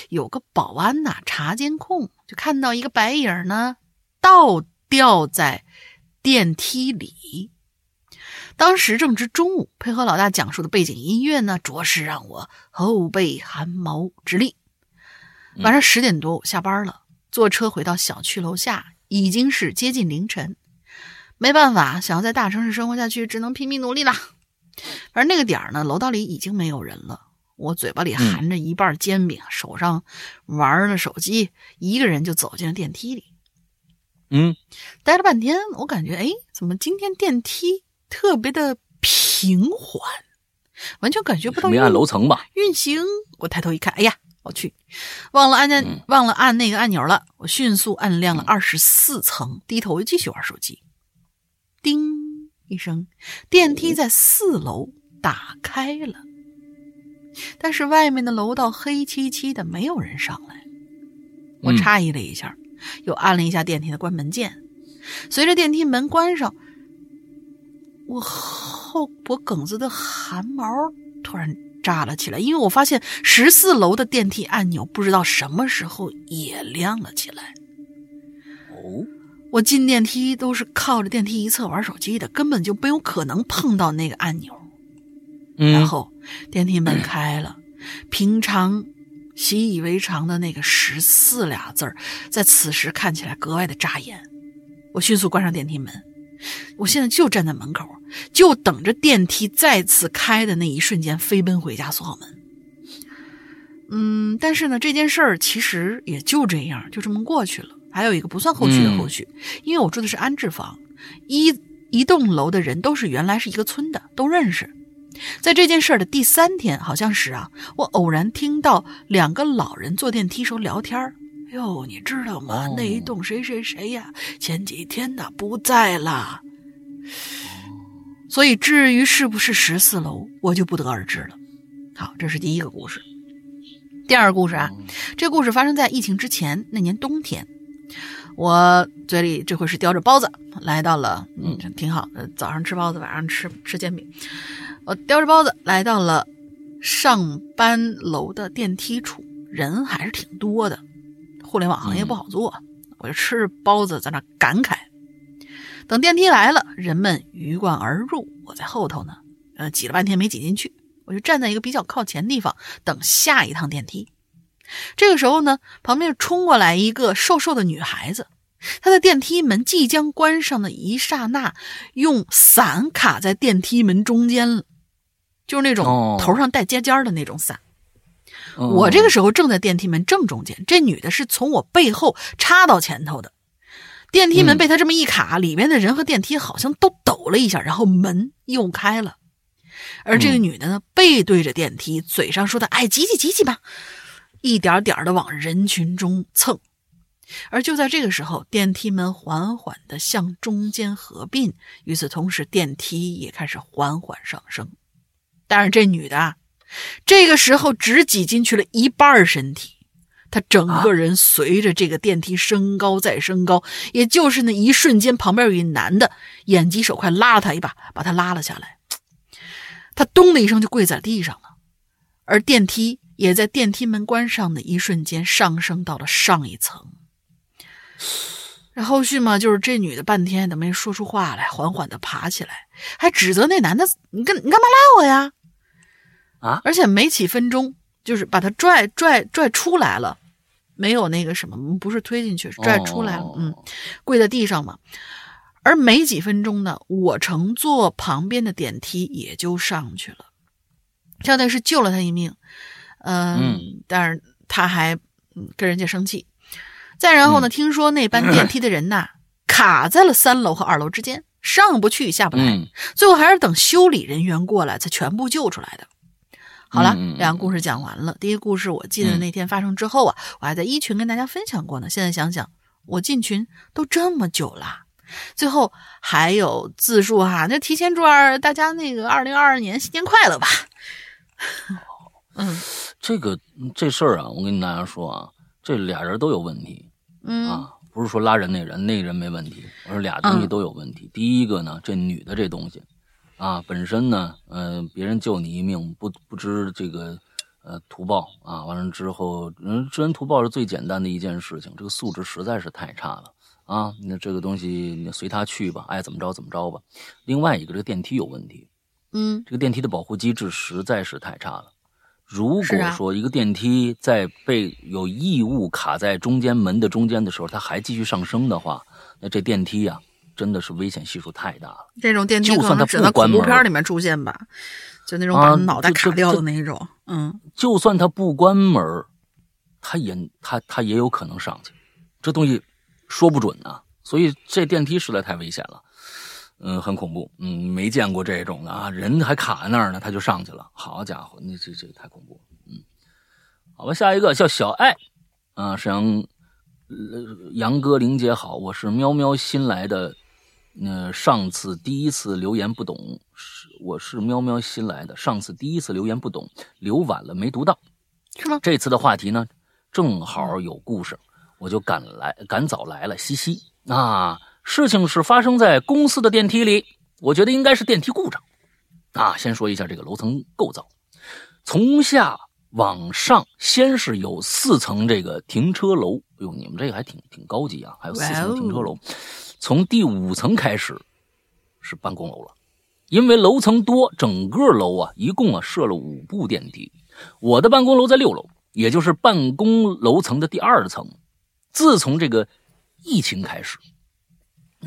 有个保安呐查监控，就看到一个白影呢倒吊在电梯里。当时正值中午，配合老大讲述的背景音乐呢，着实让我后背汗毛直立。晚上十点多，我下班了，坐车回到小区楼下，已经是接近凌晨。没办法，想要在大城市生活下去，只能拼命努力了。反正那个点儿呢，楼道里已经没有人了。我嘴巴里含着一半煎饼，手上玩着手机，一个人就走进了电梯里。嗯，待了半天，我感觉，哎，怎么今天电梯特别的平缓，完全感觉不到没按楼层吧？运行。我抬头一看，哎呀，我去，忘了按键，忘了按那个按钮了。我迅速按亮了二十四层，低头又继续玩手机。叮。一声，电梯在四楼打开了，但是外面的楼道黑漆漆的，没有人上来。我诧异了一下，又按了一下电梯的关门键。随着电梯门关上，我后脖梗子的汗毛突然炸了起来，因为我发现十四楼的电梯按钮不知道什么时候也亮了起来。哦。我进电梯都是靠着电梯一侧玩手机的，根本就没有可能碰到那个按钮。然后电梯门开了，平常习以为常的那个“十四”俩字儿，在此时看起来格外的扎眼。我迅速关上电梯门，我现在就站在门口，就等着电梯再次开的那一瞬间飞奔回家锁好门。嗯，但是呢，这件事儿其实也就这样，就这么过去了。还有一个不算后续的后续，因为我住的是安置房，一一栋楼的人都是原来是一个村的，都认识。在这件事儿的第三天，好像是啊，我偶然听到两个老人坐电梯时候聊天儿。哟，你知道吗？那一栋谁谁谁呀，前几天呢不在了。所以至于是不是十四楼，我就不得而知了。好，这是第一个故事。第二个故事啊，这故事发生在疫情之前那年冬天。我嘴里这回是叼着包子，来到了，嗯，挺好。呃，早上吃包子，晚上吃吃煎饼。我叼着包子来到了上班楼的电梯处，人还是挺多的。互联网行业不好做，我就吃着包子在那感慨。等电梯来了，人们鱼贯而入，我在后头呢，呃，挤了半天没挤进去，我就站在一个比较靠前地方等下一趟电梯。这个时候呢，旁边冲过来一个瘦瘦的女孩子，她在电梯门即将关上的一刹那，用伞卡在电梯门中间了。就是那种头上带尖尖的那种伞，我这个时候正在电梯门正中间，这女的是从我背后插到前头的，电梯门被她这么一卡，里面的人和电梯好像都抖了一下，然后门又开了，而这个女的呢，背对着电梯，嘴上说的“哎，挤挤挤挤吧”，一点点的往人群中蹭，而就在这个时候，电梯门缓缓的向中间合并，与此同时，电梯也开始缓缓上升。但是这女的，这个时候只挤进去了一半身体，他整个人随着这个电梯升高再升高，也就是那一瞬间，旁边有一男的眼疾手快拉了他一把，把他拉了下来。他咚的一声就跪在地上了，而电梯也在电梯门关上的一瞬间上升到了上一层。那后续嘛，就是这女的半天都没说出话来，缓缓的爬起来，还指责那男的：“你干你干嘛拉我呀？”啊！而且没几分钟，就是把他拽拽拽出来了，没有那个什么，不是推进去，拽出来了。嗯，跪在地上嘛。而没几分钟呢，我乘坐旁边的电梯也就上去了，相当于是救了他一命。嗯，但是他还跟人家生气。再然后呢，听说那班电梯的人呐，卡在了三楼和二楼之间，上不去下不来，最后还是等修理人员过来才全部救出来的。好了，两个故事讲完了。第一个故事我记得那天发生之后啊，我还在一群跟大家分享过呢。现在想想，我进群都这么久了，最后还有自述哈，那提前祝二大家那个二零二二年新年快乐吧。嗯，这个这事儿啊，我跟大家说啊，这俩人都有问题。嗯啊，不是说拉人那人，那人没问题，我说俩东西都有问题。第一个呢，这女的这东西。啊，本身呢，嗯，别人救你一命，不不知这个，呃，图报啊，完了之后，嗯，知恩图报是最简单的一件事情，这个素质实在是太差了啊！那这个东西你随他去吧，爱怎么着怎么着吧。另外一个，这个电梯有问题，嗯，这个电梯的保护机制实在是太差了。如果说一个电梯在被有异物卡在中间门的中间的时候，它还继续上升的话，那这电梯呀。真的是危险系数太大了。这种电梯可能只在恐怖片里面出现吧，就那种把脑袋卡掉的那一种。嗯，就算它不关门，它也它它也有可能上去。这东西说不准啊，所以这电梯实在太危险了。嗯，很恐怖。嗯，没见过这种的啊，人还卡在那儿呢，他就上去了。好家伙，那这这太恐怖了。嗯，好吧，下一个叫小爱啊，沈阳杨哥玲姐好，我是喵喵新来的。那上次第一次留言不懂，是我是喵喵新来的。上次第一次留言不懂，留晚了没读到，是吗？这次的话题呢，正好有故事，我就赶来赶早来了，嘻嘻。啊，事情是发生在公司的电梯里，我觉得应该是电梯故障。啊，先说一下这个楼层构造，从下往上，先是有四层这个停车楼。哎呦，你们这个还挺挺高级啊，还有四层停车楼。从第五层开始是办公楼了，因为楼层多，整个楼啊一共啊设了五部电梯。我的办公楼在六楼，也就是办公楼层的第二层。自从这个疫情开始，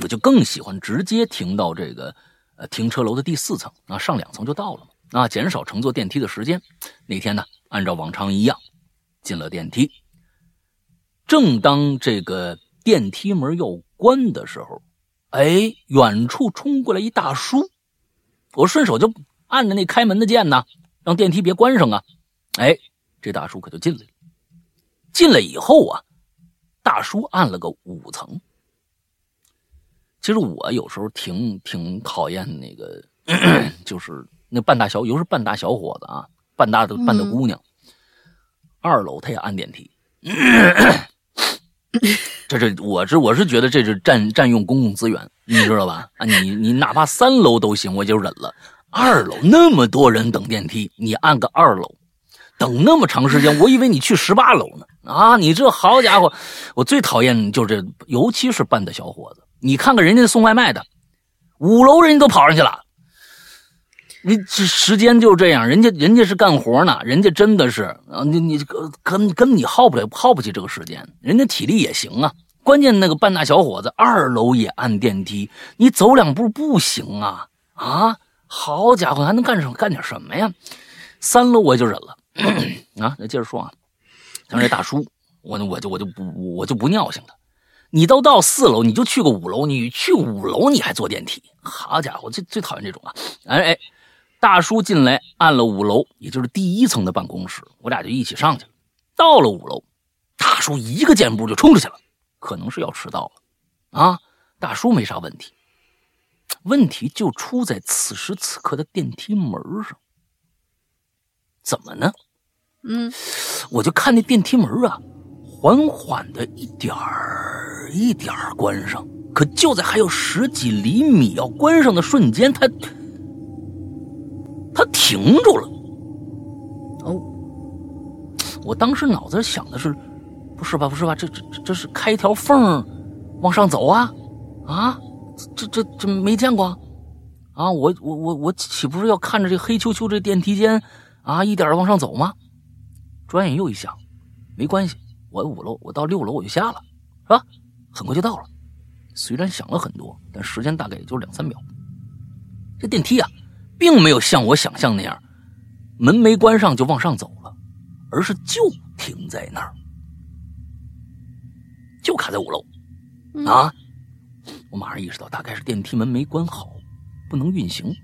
我就更喜欢直接停到这个呃停车楼的第四层，啊上两层就到了嘛，啊减少乘坐电梯的时间。那天呢，按照往常一样进了电梯，正当这个电梯门要。关的时候，哎，远处冲过来一大叔，我顺手就按着那开门的键呢，让电梯别关上啊。哎，这大叔可就进来了。进来以后啊，大叔按了个五层。其实我有时候挺挺讨厌那个，就是那半大小，尤其是半大小伙子啊，半大的半大姑娘，二楼他也按电梯。这这，我是我是觉得这是占占用公共资源，你知道吧？啊，你你哪怕三楼都行，我就忍了。二楼那么多人等电梯，你按个二楼，等那么长时间，我以为你去十八楼呢。啊，你这好家伙，我最讨厌就是这，尤其是半大小伙子。你看看人家送外卖的，五楼人家都跑上去了。你这时间就这样，人家人家是干活呢，人家真的是啊，你你跟跟你耗不了耗不起这个时间，人家体力也行啊。关键那个半大小伙子，二楼也按电梯，你走两步不行啊啊！好家伙，还能干什干点什么呀？三楼我就忍了 啊。那接着说啊，像这大叔，我我就我就不我就不尿性了。你都到四楼，你就去个五楼，你去五楼你还坐电梯？好家伙，最最讨厌这种啊！哎哎。大叔进来按了五楼，也就是第一层的办公室，我俩就一起上去了。到了五楼，大叔一个箭步就冲出去了，可能是要迟到了。啊，大叔没啥问题，问题就出在此时此刻的电梯门上。怎么呢？嗯，我就看那电梯门啊，缓缓的一点儿一点儿关上，可就在还有十几厘米要关上的瞬间，它。他停住了。哦，我当时脑子想的是，不是吧，不是吧，这这这是开一条缝往上走啊？啊，这这这没见过啊！我我我我岂不是要看着这黑黢黢这电梯间啊，一点往上走吗？转眼又一想，没关系，我五楼，我到六楼我就下了，是吧？很快就到了。虽然想了很多，但时间大概也就两三秒。这电梯啊。并没有像我想象那样，门没关上就往上走了，而是就停在那儿，就卡在五楼。啊！我马上意识到，大概是电梯门没关好，不能运行，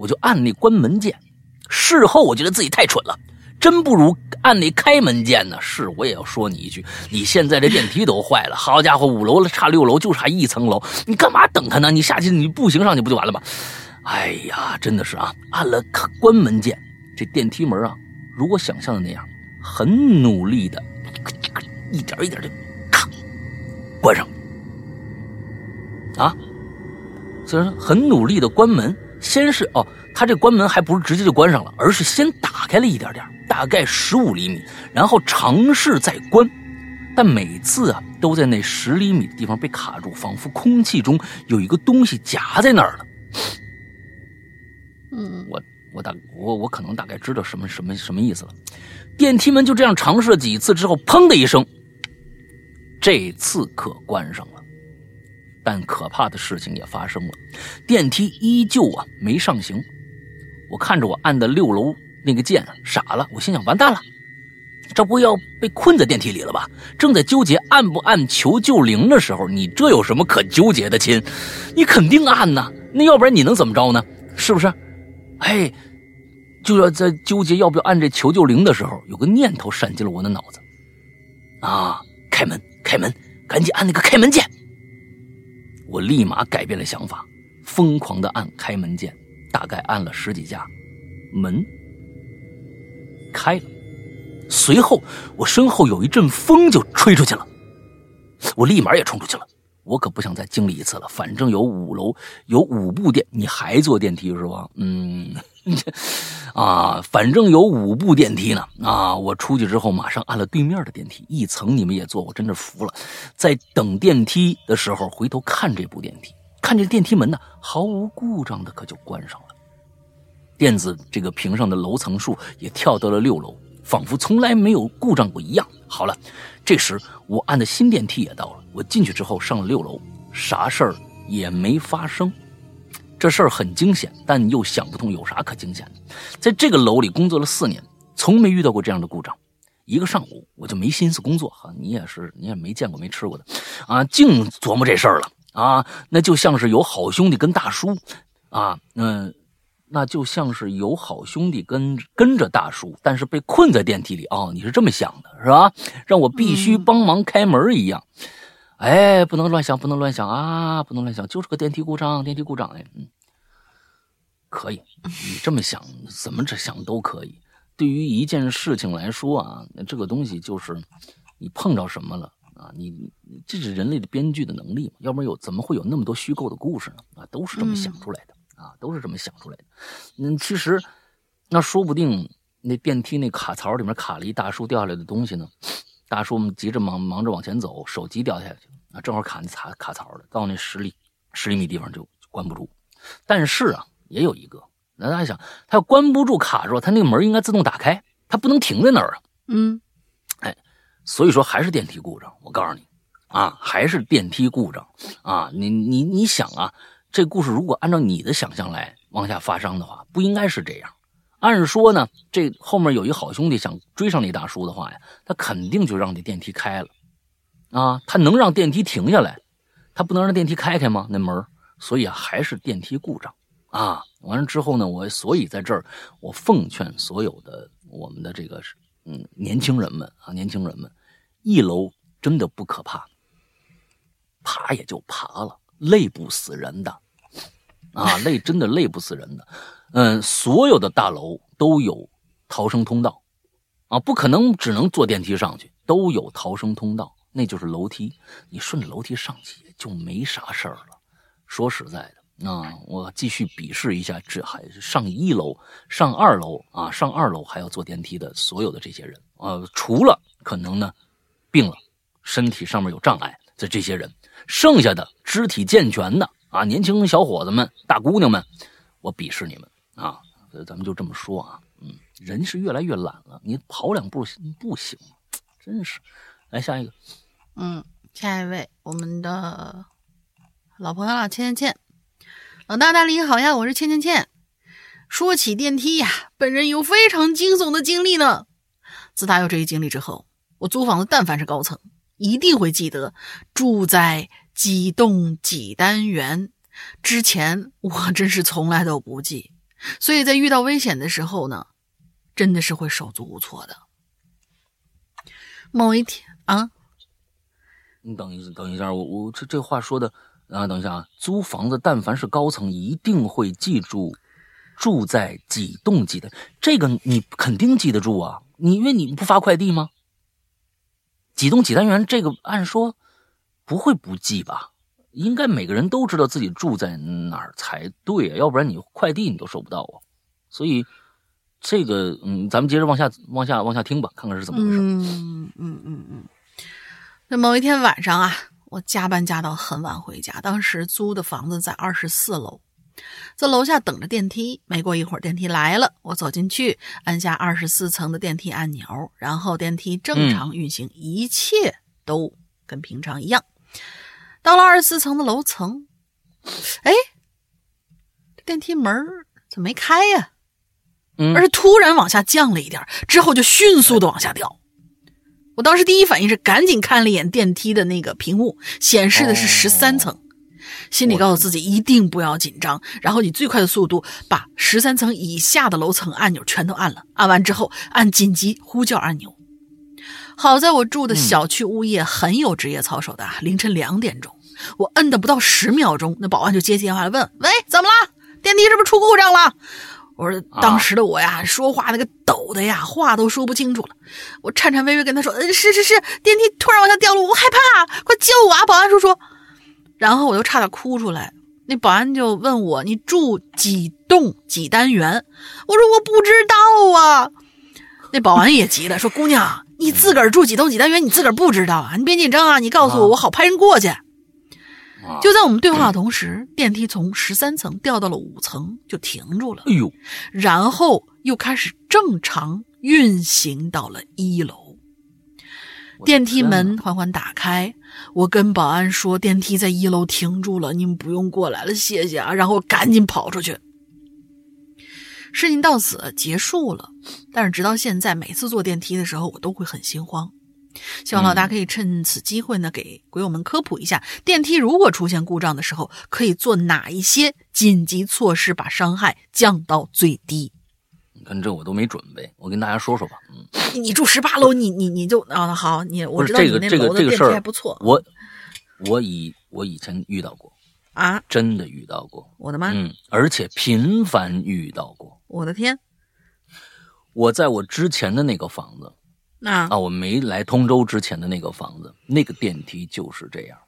我就按那关门键。事后我觉得自己太蠢了，真不如按那开门键呢。是，我也要说你一句，你现在这电梯都坏了，好家伙，五楼了差六楼就差一层楼，你干嘛等他呢？你下去你步行上去不就完了吗？哎呀，真的是啊！按了关门键，这电梯门啊，如果想象的那样，很努力的，一点一点的，咔，关上。啊，虽然很努力的关门，先是哦，他这关门还不是直接就关上了，而是先打开了一点点，大概十五厘米，然后尝试再关，但每次啊，都在那十厘米的地方被卡住，仿佛空气中有一个东西夹在那儿了。我我大我我可能大概知道什么什么什么意思了。电梯门就这样尝试了几次之后，砰的一声，这次可关上了。但可怕的事情也发生了，电梯依旧啊没上行。我看着我按的六楼那个键，傻了。我心想，完蛋了，这不要被困在电梯里了吧？正在纠结按不按求救铃的时候，你这有什么可纠结的，亲？你肯定按呐，那要不然你能怎么着呢？是不是？哎，就要在纠结要不要按这求救铃的时候，有个念头闪进了我的脑子。啊，开门，开门，赶紧按那个开门键！我立马改变了想法，疯狂的按开门键，大概按了十几下，门开了。随后，我身后有一阵风就吹出去了，我立马也冲出去了。我可不想再经历一次了。反正有五楼，有五部电，你还坐电梯是吧？嗯，啊，反正有五部电梯呢。啊，我出去之后马上按了对面的电梯，一层你们也坐，我真是服了。在等电梯的时候，回头看这部电梯，看这电梯门呢，毫无故障的可就关上了。电子这个屏上的楼层数也跳到了六楼，仿佛从来没有故障过一样。好了。这时，我按的新电梯也到了。我进去之后上了六楼，啥事儿也没发生。这事儿很惊险，但又想不通有啥可惊险的。在这个楼里工作了四年，从没遇到过这样的故障。一个上午我就没心思工作。哈，你也是，你也没见过没吃过的，啊，净琢磨这事儿了啊。那就像是有好兄弟跟大叔，啊，嗯，那就像是有好兄弟跟跟着大叔，但是被困在电梯里。哦，你是这么想的，是吧？让我必须帮忙开门一样。哎，不能乱想，不能乱想啊，不能乱想，就是个电梯故障，电梯故障。哎，嗯，可以，你这么想，怎么着想都可以。对于一件事情来说啊，这个东西就是你碰着什么了啊，你这是人类的编剧的能力嘛？要不然有怎么会有那么多虚构的故事呢？啊，都是这么想出来的。啊，都是这么想出来的。嗯，其实那说不定那电梯那卡槽里面卡了一大叔掉下来的东西呢。大叔们急着忙忙着往前走，手机掉下去啊，正好卡那卡卡槽了，到那十厘十厘米地方就关不住。但是啊，也有一个，那大家想，他要关不住卡住，他那个门应该自动打开，他不能停在那儿啊。嗯，哎，所以说还是电梯故障。我告诉你啊，还是电梯故障啊。你你你想啊。这故事如果按照你的想象来往下发生的话，不应该是这样。按说呢，这后面有一好兄弟想追上那大叔的话呀，他肯定就让这电梯开了啊，他能让电梯停下来，他不能让电梯开开吗？那门所以啊，还是电梯故障啊。完了之后呢，我所以在这儿，我奉劝所有的我们的这个嗯年轻人们啊，年轻人们，一楼真的不可怕，爬也就爬了，累不死人的。啊，累真的累不死人的，嗯，所有的大楼都有逃生通道，啊，不可能只能坐电梯上去，都有逃生通道，那就是楼梯，你顺着楼梯上去就没啥事儿了。说实在的，啊，我继续鄙视一下，这还上一楼、上二楼啊，上二楼还要坐电梯的所有的这些人，呃，除了可能呢病了，身体上面有障碍的这些人，剩下的肢体健全的。啊，年轻小伙子们、大姑娘们，我鄙视你们啊！咱们就这么说啊，嗯，人是越来越懒了，你跑两步不行真是。来下一个，嗯，下一位，我们的老朋友了，倩倩倩，老大大你好呀，我是倩倩倩。说起电梯呀，本人有非常惊悚的经历呢。自打有这一经历之后，我租房子，但凡是高层，一定会记得住在。几栋几单元？之前我真是从来都不记，所以在遇到危险的时候呢，真的是会手足无措的。某一天啊，你等一等一下，我我这这话说的啊，等一下啊，租房子但凡是高层，一定会记住住在几栋几的，这个你肯定记得住啊，你因为你不发快递吗？几栋几单元，这个按说。不会不记吧？应该每个人都知道自己住在哪儿才对啊，要不然你快递你都收不到啊。所以这个，嗯，咱们接着往下、往下、往下听吧，看看是怎么回事。嗯嗯嗯嗯。那某一天晚上啊，我加班加到很晚回家，当时租的房子在二十四楼，在楼下等着电梯。没过一会儿，电梯来了，我走进去，按下二十四层的电梯按钮，然后电梯正常运行，一切都跟平常一样。到了二十四层的楼层，哎，电梯门怎么没开呀？嗯，而是突然往下降了一点，之后就迅速的往下掉。我当时第一反应是赶紧看了一眼电梯的那个屏幕，显示的是十三层，心里告诉自己一定不要紧张，然后以最快的速度把十三层以下的楼层按钮全都按了。按完之后，按紧急呼叫按钮。好在我住的小区物业很有职业操守的，凌晨两点钟，我摁的不到十秒钟，那保安就接起电话来问：“喂，怎么了？电梯是不是出故障了？”我说：“当时的我呀，说话那个抖的呀，话都说不清楚了。”我颤颤巍巍跟他说：“嗯，是是是，电梯突然往下掉了，我害怕，快救我啊，保安叔叔！”然后我就差点哭出来。那保安就问我：“你住几栋几单元？”我说：“我不知道啊。”那保安也急了，说：“姑娘。”你自个儿住几栋几单元？你自个儿不知道啊？你别紧张啊！你告诉我，我好派人过去。就在我们对话的同时，电梯从十三层掉到了五层，就停住了。哎呦！然后又开始正常运行到了一楼。电梯门缓缓打开，我跟保安说：“电梯在一楼停住了，你们不用过来了，谢谢啊！”然后赶紧跑出去。事情到此结束了，但是直到现在，每次坐电梯的时候，我都会很心慌。希望老大可以趁此机会呢，给鬼友们科普一下，电梯如果出现故障的时候，可以做哪一些紧急措施，把伤害降到最低。你看这我都没准备，我跟大家说说吧。嗯，你住十八楼，你你你就啊好，你我知道你那楼的电梯还不错。我我以我以前遇到过啊，真的遇到过。我的妈！嗯，而且频繁遇到过。我的天！我在我之前的那个房子。啊啊！我没来通州之前的那个房子，那个电梯就是这样。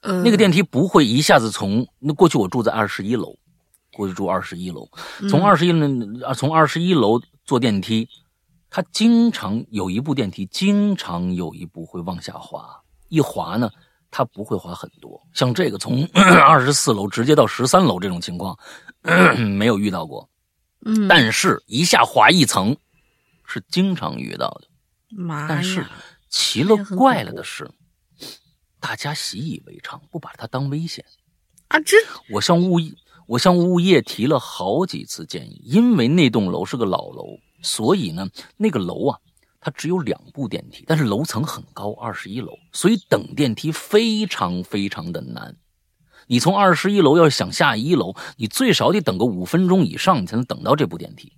呃，那个电梯不会一下子从那过去，我住在二十一楼，过去住二十一楼，从二十一楼啊，从二十一楼坐电梯，它经常有一部电梯，经常有一部会往下滑，一滑呢，它不会滑很多。像这个从 二十四楼直接到十三楼这种情况，没有遇到过。嗯，但是一下滑一层。是经常遇到的，但是奇了怪了的是，大家习以为常，不把它当危险啊！这我向物业，我向物业提了好几次建议，因为那栋楼是个老楼，所以呢，那个楼啊，它只有两部电梯，但是楼层很高，二十一楼，所以等电梯非常非常的难。你从二十一楼要想下一楼，你最少得等个五分钟以上，你才能等到这部电梯。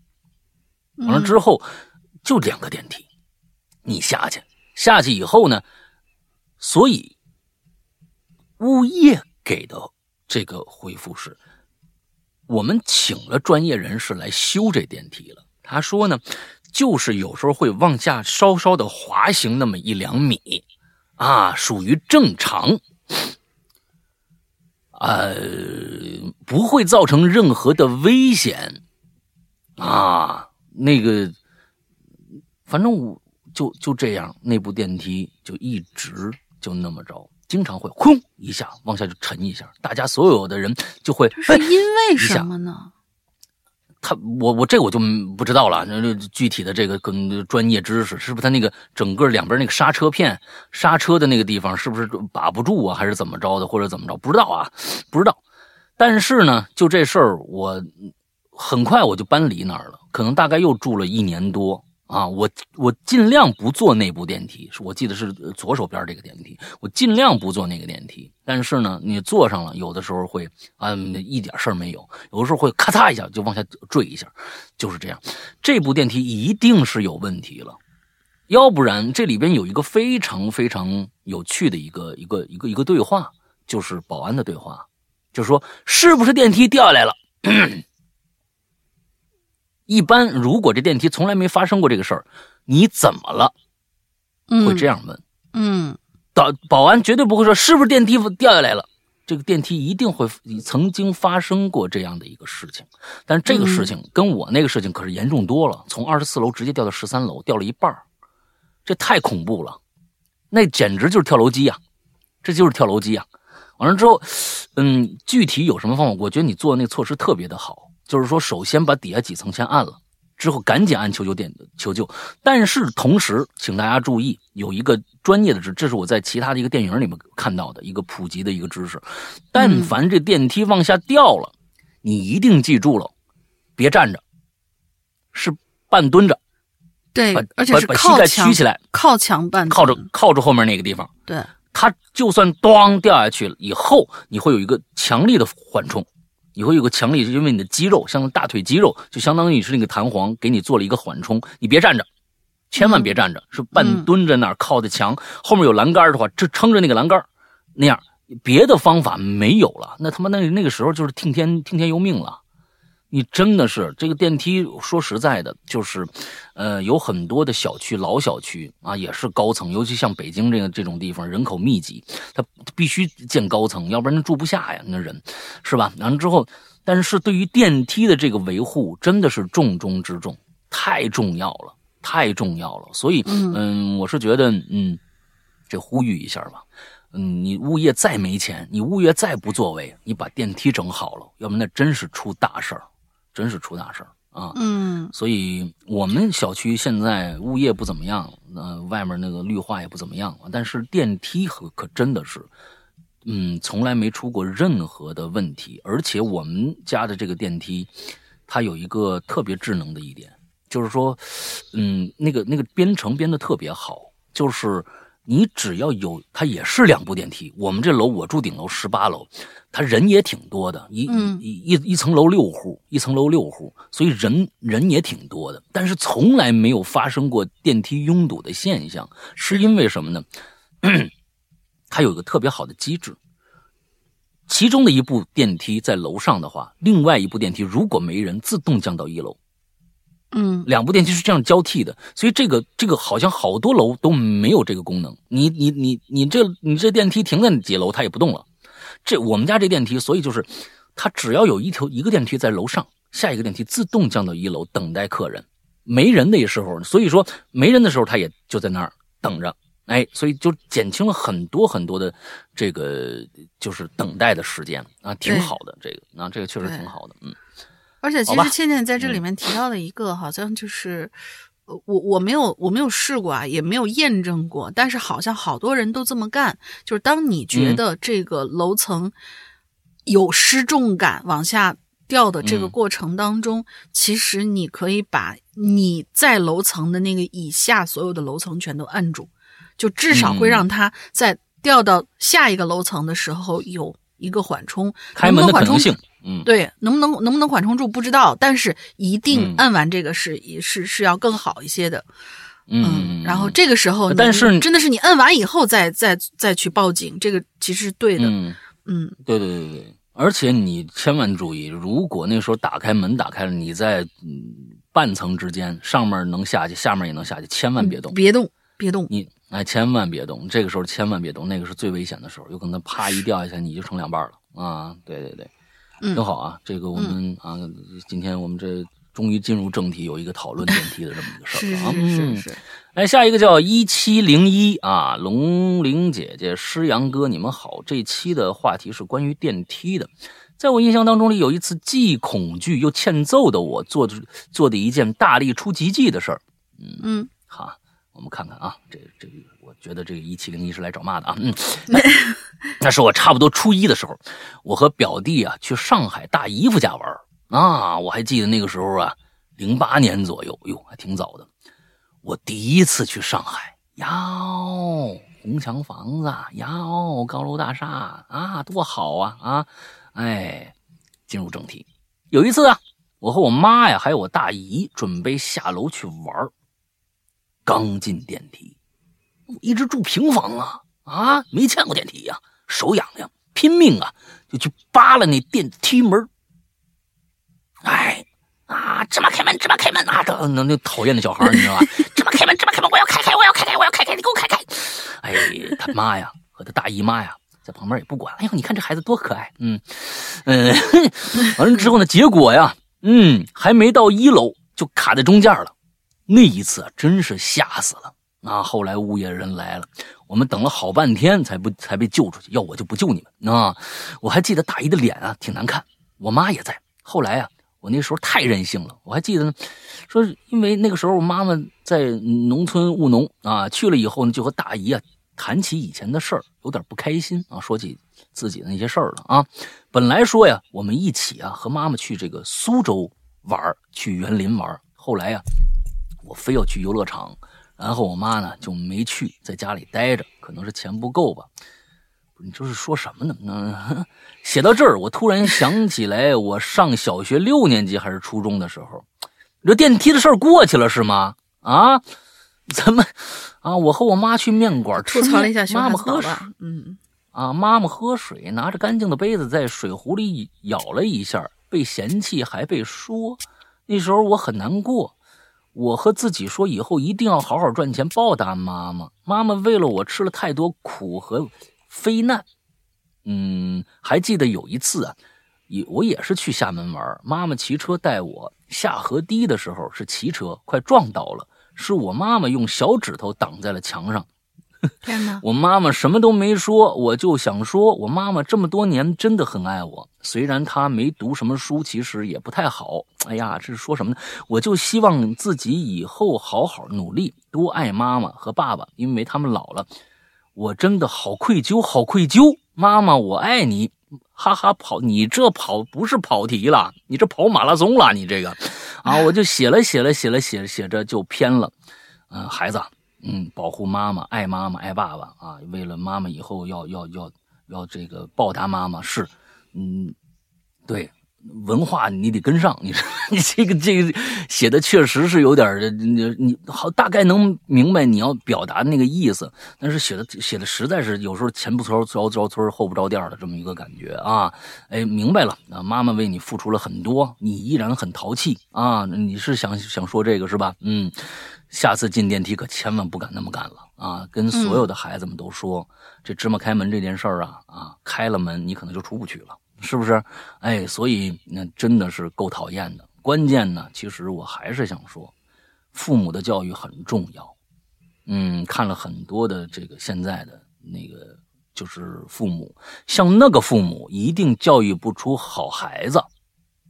完了之后。就两个电梯，你下去，下去以后呢，所以物业给的这个回复是，我们请了专业人士来修这电梯了。他说呢，就是有时候会往下稍稍的滑行那么一两米，啊，属于正常，呃，不会造成任何的危险，啊，那个。反正我就就这样，那部电梯就一直就那么着，经常会轰一下往下就沉一下，大家所有的人就会是因为什么呢？他我我这我就不知道了，那具体的这个跟专业知识是不是他那个整个两边那个刹车片刹车的那个地方是不是把不住啊，还是怎么着的，或者怎么着不知道啊，不知道。但是呢，就这事儿，我很快我就搬离那儿了，可能大概又住了一年多。啊，我我尽量不坐那部电梯，我记得是左手边这个电梯，我尽量不坐那个电梯。但是呢，你坐上了，有的时候会啊，一点事儿没有；有的时候会咔嚓一下就往下坠一下，就是这样。这部电梯一定是有问题了，要不然这里边有一个非常非常有趣的一个一个一个一个对话，就是保安的对话，就是说是不是电梯掉下来了？一般，如果这电梯从来没发生过这个事儿，你怎么了？会这样问。嗯，保保安绝对不会说是不是电梯掉下来了。这个电梯一定会曾经发生过这样的一个事情，但是这个事情跟我那个事情可是严重多了，从二十四楼直接掉到十三楼，掉了一半这太恐怖了，那简直就是跳楼机呀！这就是跳楼机呀！完了之后，嗯，具体有什么方法？我觉得你做的那个措施特别的好。就是说，首先把底下几层先按了，之后赶紧按求救点求救。但是同时，请大家注意，有一个专业的知，这是我在其他的一个电影里面看到的一个普及的一个知识。但凡这电梯往下掉了，你一定记住了，别站着，是半蹲着。对，而且是把膝盖屈起来，靠墙半靠着靠着后面那个地方。对，它就算咣掉下去了以后，你会有一个强力的缓冲。以后有个强力，是因为你的肌肉，像大腿肌肉，就相当于是那个弹簧，给你做了一个缓冲。你别站着，千万别站着，是半蹲在那儿，靠着墙，后面有栏杆的话，这撑着那个栏杆，那样别的方法没有了。那他妈那那个时候就是听天听天由命了。你真的是这个电梯，说实在的，就是，呃，有很多的小区，老小区啊，也是高层，尤其像北京这个这种地方，人口密集，它必须建高层，要不然住不下呀，那人，是吧？完了之后，但是对于电梯的这个维护，真的是重中之重，太重要了，太重要了。所以，嗯，我是觉得，嗯，这呼吁一下吧，嗯，你物业再没钱，你物业再不作为，你把电梯整好了，要不然那真是出大事儿。真是出大事儿啊！嗯，所以我们小区现在物业不怎么样，呃，外面那个绿化也不怎么样，但是电梯可可真的是，嗯，从来没出过任何的问题。而且我们家的这个电梯，它有一个特别智能的一点，就是说，嗯，那个那个编程编的特别好，就是你只要有，它也是两部电梯。我们这楼我住顶楼十八楼，它人也挺多的，一一一一层楼六户，一层楼六户，所以人人也挺多的。但是从来没有发生过电梯拥堵的现象，是因为什么呢？它有一个特别好的机制。其中的一部电梯在楼上的话，另外一部电梯如果没人，自动降到一楼。嗯，两部电梯是这样交替的，所以这个这个好像好多楼都没有这个功能。你你你你这你这电梯停在几楼，它也不动了。这我们家这电梯，所以就是它只要有一条一个电梯在楼上，下一个电梯自动降到一楼等待客人。没人的时候，所以说没人的时候，它也就在那儿等着。哎，所以就减轻了很多很多的这个就是等待的时间啊，挺好的。这个啊，这个确实挺好的，嗯。而且其实倩倩在这里面提到的一个，好像就是，我我没有我没有试过啊，也没有验证过，但是好像好多人都这么干。就是当你觉得这个楼层有失重感往下掉的这个过程当中，其实你可以把你在楼层的那个以下所有的楼层全都按住。就至少会让它在掉到下一个楼层的时候有一个缓冲，开门的可能性。嗯，对，能不能能不能缓冲住不知道，但是一定按完这个是是是要更好一些的。嗯，然后这个时候，但是真的是你按完以后再再再去报警，这个其实是对的。嗯嗯，对对对对，而且你千万注意，如果那时候打开门打开了，你在半层之间，上面能下去，下面也能下去，千万别动，别动，别动。你。哎，千万别动！这个时候千万别动，那个是最危险的时候，有可能啪一掉下去，你就成两半了啊！对对对，挺好啊。这个我们啊，今天我们这终于进入正题，有一个讨论电梯的这么一个事儿啊。是是是。哎，下一个叫一七零一啊，龙玲姐姐、诗阳哥，你们好。这期的话题是关于电梯的。在我印象当中里，有一次既恐惧又欠揍的我做做的一件大力出奇迹的事儿。嗯嗯，好。我们看看啊，这这个，我觉得这个一七零一是来找骂的啊。嗯，那是我差不多初一的时候，我和表弟啊去上海大姨夫家玩啊。我还记得那个时候啊，零八年左右，哟，还挺早的。我第一次去上海，哟，红墙房子，哟，高楼大厦啊，多好啊啊！哎，进入正题，有一次啊，我和我妈呀，还有我大姨准备下楼去玩刚进电梯，一直住平房啊啊，没见过电梯呀，手痒痒，拼命啊，就去扒拉那电梯门。哎啊，芝麻开门，芝麻开门啊！这那那讨厌的小孩你知道吧？芝麻开门，芝麻开门，我要开开，我要开开，我要开开，你给我开开！哎，他妈呀和他大姨妈呀在旁边也不管。哎呦，你看这孩子多可爱，嗯嗯。完了之后呢，结果呀，嗯，还没到一楼就卡在中间了。那一次真是吓死了啊！后来物业人来了，我们等了好半天才不才被救出去。要我就不救你们啊！我还记得大姨的脸啊，挺难看。我妈也在。后来啊，我那时候太任性了。我还记得呢，说因为那个时候我妈妈在农村务农啊，去了以后呢，就和大姨啊谈起以前的事儿，有点不开心啊，说起自己的那些事儿了啊。本来说呀，我们一起啊和妈妈去这个苏州玩，去园林玩。后来呀。我非要去游乐场，然后我妈呢就没去，在家里待着，可能是钱不够吧。你这是说什么呢？嗯，写到这儿，我突然想起来，我上小学六年级还是初中的时候，这电梯的事儿过去了是吗？啊？咱们？啊？我和我妈去面馆吐槽了一下，妈妈喝水，嗯，啊，妈妈喝水，拿着干净的杯子在水壶里舀了一下，被嫌弃还被说，那时候我很难过。我和自己说，以后一定要好好赚钱报答妈妈。妈妈为了我吃了太多苦和非难。嗯，还记得有一次啊，也我也是去厦门玩，妈妈骑车带我下河堤的时候是骑车，快撞到了，是我妈妈用小指头挡在了墙上。天哪！我妈妈什么都没说，我就想说，我妈妈这么多年真的很爱我。虽然她没读什么书，其实也不太好。哎呀，这是说什么呢？我就希望自己以后好好努力，多爱妈妈和爸爸，因为他们老了。我真的好愧疚，好愧疚。妈妈，我爱你。哈哈，跑，你这跑不是跑题了，你这跑马拉松了，你这个。啊，我就写了写了写了写写着就偏了。嗯，孩子，嗯，保护妈妈，爱妈妈，爱爸爸啊，为了妈妈以后要要要要这个报答妈妈是，嗯，对。文化你得跟上，你说 你这个这个写的确实是有点，你你好大概能明白你要表达那个意思，但是写的写的实在是有时候前不着着着村后不着店的这么一个感觉啊！哎，明白了啊，妈妈为你付出了很多，你依然很淘气啊！你是想想说这个是吧？嗯，下次进电梯可千万不敢那么干了啊！跟所有的孩子们都说，这芝麻开门这件事儿啊啊，开了门你可能就出不去了。是不是？哎，所以那真的是够讨厌的。关键呢，其实我还是想说，父母的教育很重要。嗯，看了很多的这个现在的那个，就是父母，像那个父母一定教育不出好孩子。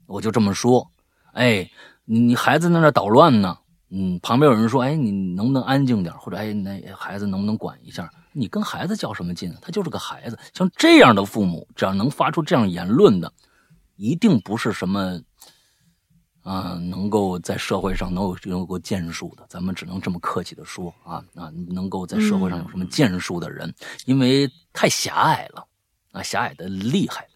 我就这么说。哎，你你孩子在那捣乱呢，嗯，旁边有人说，哎，你能不能安静点？或者，哎，那孩子能不能管一下？你跟孩子较什么劲啊？他就是个孩子。像这样的父母，只要能发出这样言论的，一定不是什么，啊，能够在社会上能有有过建树的。咱们只能这么客气的说啊啊，能够在社会上有什么建树的人，因为太狭隘了啊，狭隘的厉害，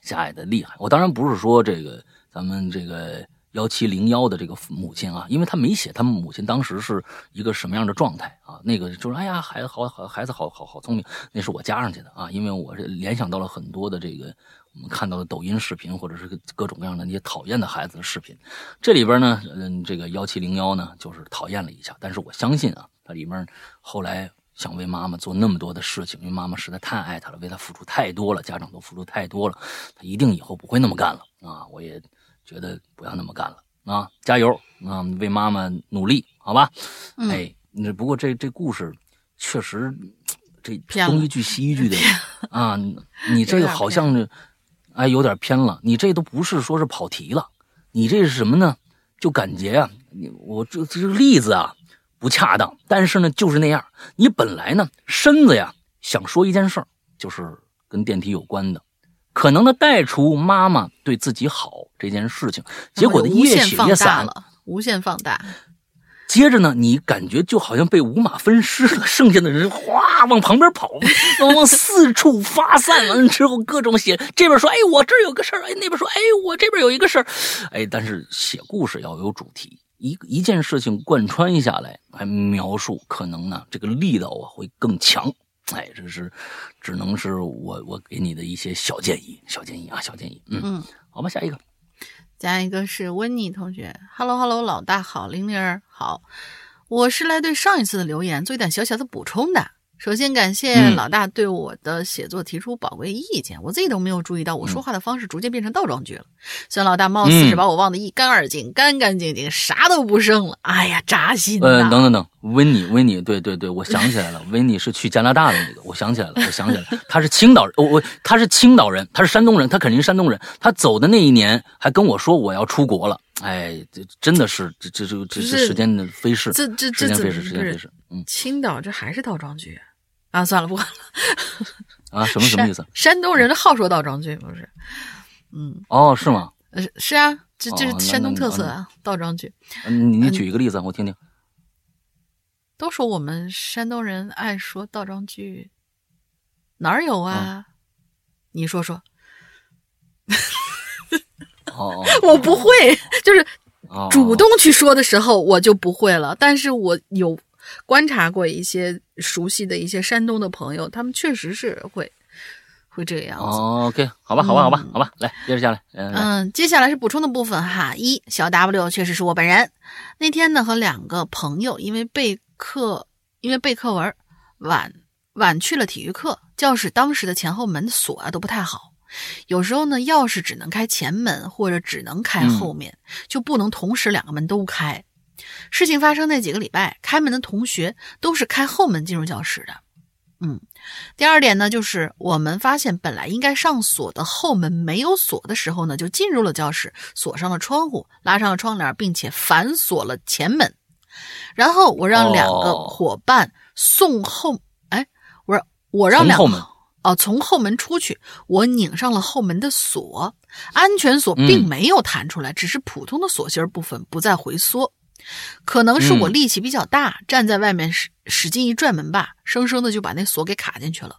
狭隘的厉害。我当然不是说这个咱们这个。幺七零幺的这个母亲啊，因为他没写他们母亲当时是一个什么样的状态啊？那个就是哎呀，孩子好好，孩子好好好聪明，那是我加上去的啊，因为我是联想到了很多的这个我们看到的抖音视频或者是各种各样的那些讨厌的孩子的视频。这里边呢，嗯，这个幺七零幺呢，就是讨厌了一下，但是我相信啊，他里面后来想为妈妈做那么多的事情，因为妈妈实在太爱他了，为他付出太多了，家长都付出太多了，他一定以后不会那么干了啊！我也。觉得不要那么干了啊！加油啊！为妈妈努力，好吧？哎，那不过这这故事确实这东一句西一句的啊！你这个好像是哎有点偏了，你这都不是说是跑题了，你这是什么呢？就感觉啊，我这这个例子啊不恰当，但是呢就是那样。你本来呢身子呀想说一件事儿，就是跟电梯有关的。可能的带出妈妈对自己好这件事情，结果的越写越散了，无限放大。接着呢，你感觉就好像被五马分尸了，剩下的人哗往旁边跑，往四处发散。完了之后，各种写，这边说：“哎，我这有个事儿。”哎，那边说：“哎，我这边有一个事儿。”哎，但是写故事要有主题，一 一件事情贯穿下来，来描述，可能呢，这个力道啊会更强。哎，这是，只能是我我给你的一些小建议，小建议啊，小建议。嗯嗯，好吧，下一个，下一个是温妮同学。Hello Hello，老大好，玲玲儿好，我是来对上一次的留言做一点小小的补充的。首先感谢老大对我的写作提出宝贵意见，我自己都没有注意到我说话的方式逐渐变成倒装句了。虽然老大貌似是把我忘得一干二净，干干净净，啥都不剩了。哎呀，扎心呃，等等等，温妮，温妮，对对对，我想起来了，温妮是去加拿大的那个，我想起来了，我想起来了，他是青岛人，我我他是青岛人，他是山东人，他肯定是山东人。他走的那一年还跟我说我要出国了。哎，这真的是这这这这时间的飞逝，这这时间飞逝，时间飞逝。嗯，青岛这还是倒装句。啊，算了，不管了。啊，什么什么意思？山东人好说倒装句，不是？嗯，哦，是吗？呃，是啊，这这是山东特色啊，倒装句。你，你举一个例子，我听听。都说我们山东人爱说倒装句，哪儿有啊？你说说。哦，我不会，就是主动去说的时候，我就不会了。但是我有。观察过一些熟悉的一些山东的朋友，他们确实是会会这个样子。OK，好吧，好吧，好吧，好吧，来接着下来。嗯，接下来是补充的部分哈。一小 W 确实是我本人。那天呢，和两个朋友因为备课，因为备课文晚晚去了体育课，教室当时的前后门锁啊都不太好，有时候呢钥匙只能开前门或者只能开后面，就不能同时两个门都开。事情发生那几个礼拜，开门的同学都是开后门进入教室的。嗯，第二点呢，就是我们发现本来应该上锁的后门没有锁的时候呢，就进入了教室，锁上了窗户，拉上了窗帘，并且反锁了前门。然后我让两个伙伴送后，哎，我说我让两个哦，从后门出去，我拧上了后门的锁，安全锁并没有弹出来，只是普通的锁芯部分不再回缩。可能是我力气比较大，站在外面使使劲一拽门吧，生生的就把那锁给卡进去了。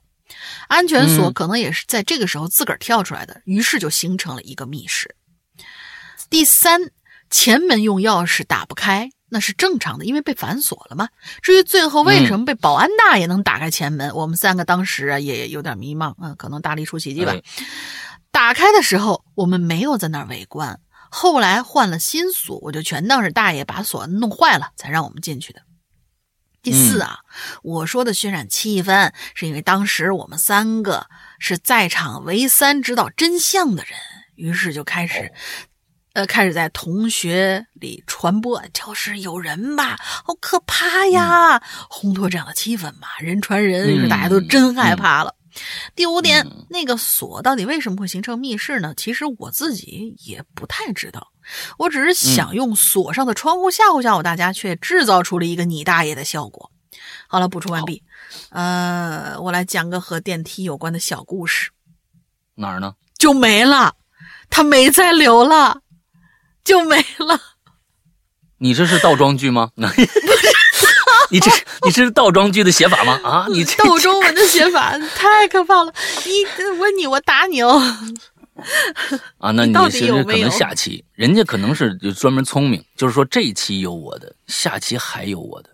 安全锁可能也是在这个时候自个儿跳出来的，于是就形成了一个密室。第三，前门用钥匙打不开，那是正常的，因为被反锁了嘛。至于最后为什么被保安大爷能打开前门，我们三个当时啊也有点迷茫，啊，可能大力出奇迹吧。打开的时候，我们没有在那儿围观。后来换了新锁，我就全当是大爷把锁弄坏了才让我们进去的。第四啊，我说的渲染气氛，是因为当时我们三个是在场唯三知道真相的人，于是就开始，呃，开始在同学里传播教室有人吧，好可怕呀，烘托这样的气氛嘛，人传人，大家都真害怕了。第五点，那个锁到底为什么会形成密室呢？其实我自己也不太知道，我只是想用锁上的窗户吓唬吓唬大家，却制造出了一个你大爷的效果。好了，补充完毕。呃，我来讲个和电梯有关的小故事。哪儿呢？就没了，它没再留了，就没了。你这是倒装句吗？不是。你这是你这是倒装句的写法吗？啊，你这倒中文的写法太可怕了！你问你，我打你哦！啊，那你其实可能下期人家可能是就专门聪明，就是说这一期有我的，下期还有我的。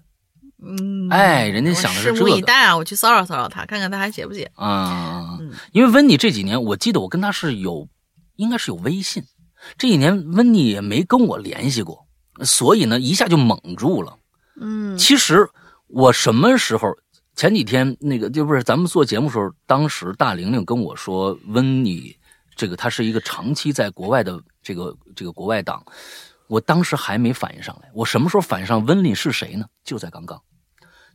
嗯，哎，人家想的是这个。拭目以待啊！我去骚扰骚扰他，看看他还写不写啊？因为温妮这几年，我记得我跟他是有，应该是有微信。这几年温妮也没跟我联系过，所以呢，一下就懵住了。嗯，其实我什么时候前几天那个就不是咱们做节目的时候，当时大玲玲跟我说温妮这个她是一个长期在国外的这个这个国外党，我当时还没反应上来。我什么时候反应上温妮是谁呢？就在刚刚，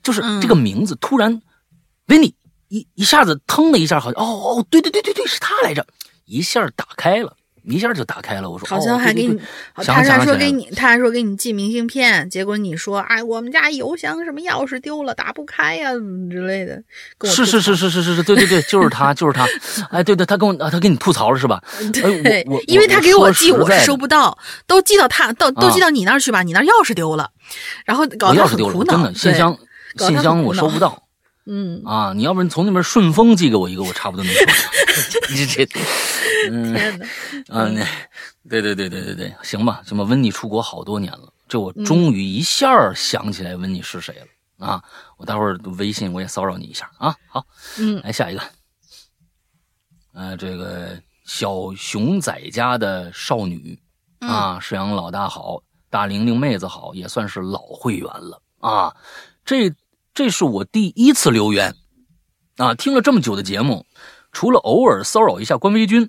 就是这个名字突然温妮一一下子腾的一下，好像哦哦对对对对对是他来着，一下打开了。一下就打开了，我说好像还给你，他还说给你，他还说给你寄明信片，结果你说哎，我们家邮箱什么钥匙丢了，打不开呀之类的。是是是是是是是，对对对，就是他就是他，哎对对，他跟我他跟你吐槽了是吧？对，我因为他给我寄，我收不到，都寄到他到都寄到你那儿去吧，你那钥匙丢了，然后搞得很苦恼，真的信箱信箱我收不到。嗯啊，你要不然从那边顺丰寄给我一个，我差不多能收。你这，嗯，啊，那，对对对对对对，行吧，行吧。温妮出国好多年了，这我终于一下想起来温妮是谁了啊！我待会儿微信我也骚扰你一下啊。好，嗯，来下一个，呃，这个小熊仔家的少女啊，世阳老大好，大玲玲妹子好，也算是老会员了啊，这。这是我第一次留言，啊，听了这么久的节目，除了偶尔骚扰一下官微君，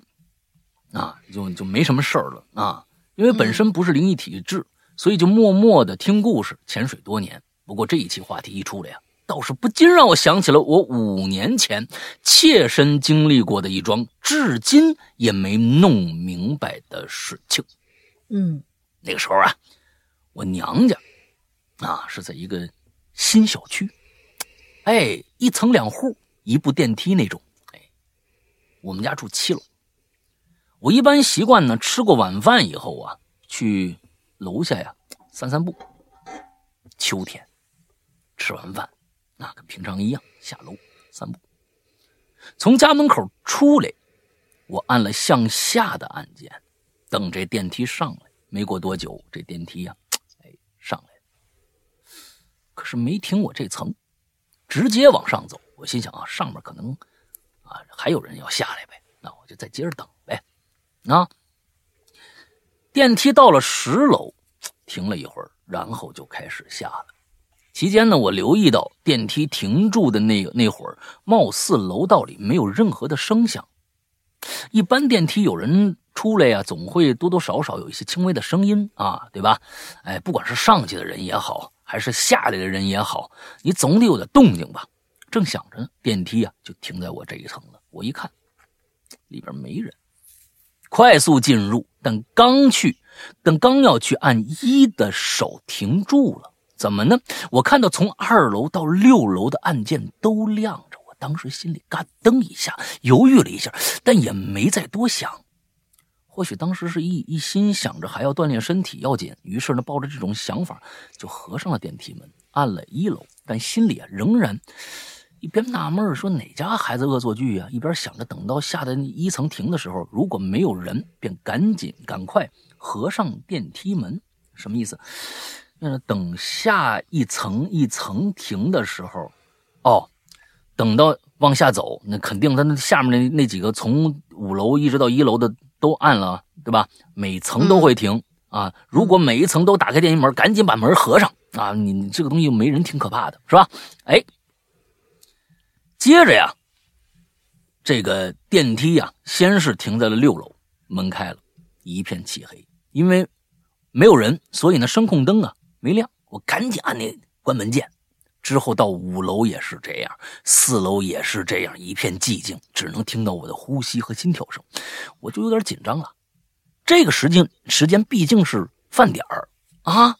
啊，就就没什么事儿了啊。因为本身不是灵异体质，所以就默默的听故事，潜水多年。不过这一期话题一出来呀，倒是不禁让我想起了我五年前切身经历过的一桩至今也没弄明白的事情。嗯，那个时候啊，我娘家啊是在一个新小区。哎，一层两户，一部电梯那种。哎，我们家住七楼。我一般习惯呢，吃过晚饭以后啊，去楼下呀散散步。秋天，吃完饭，那跟平常一样下楼散步。从家门口出来，我按了向下的按键，等这电梯上来。没过多久，这电梯呀，哎，上来了。可是没停我这层。直接往上走，我心想啊，上面可能啊还有人要下来呗，那我就再接着等呗。啊，电梯到了十楼，停了一会儿，然后就开始下了。期间呢，我留意到电梯停住的那个那会儿，貌似楼道里没有任何的声响。一般电梯有人出来呀，总会多多少少有一些轻微的声音啊，对吧？哎，不管是上去的人也好。还是下来的人也好，你总得有点动静吧？正想着呢，电梯啊就停在我这一层了。我一看，里边没人，快速进入，但刚去，但刚要去按一的手停住了。怎么呢？我看到从二楼到六楼的按键都亮着，我当时心里嘎噔一下，犹豫了一下，但也没再多想。或许当时是一一心想着还要锻炼身体要紧，于是呢，抱着这种想法就合上了电梯门，按了一楼，但心里啊仍然一边纳闷说哪家孩子恶作剧呀，一边想着等到下的一层停的时候，如果没有人，便赶紧赶快合上电梯门。什么意思？那等下一层一层停的时候，哦，等到往下走，那肯定他那下面那那几个从五楼一直到一楼的。都按了，对吧？每层都会停啊。如果每一层都打开电梯门，赶紧把门合上啊！你你这个东西没人挺可怕的，是吧？哎，接着呀，这个电梯呀，先是停在了六楼，门开了，一片漆黑，因为没有人，所以呢，声控灯啊没亮。我赶紧按那关门键。之后到五楼也是这样，四楼也是这样，一片寂静，只能听到我的呼吸和心跳声，我就有点紧张了。这个时间时间毕竟是饭点儿啊，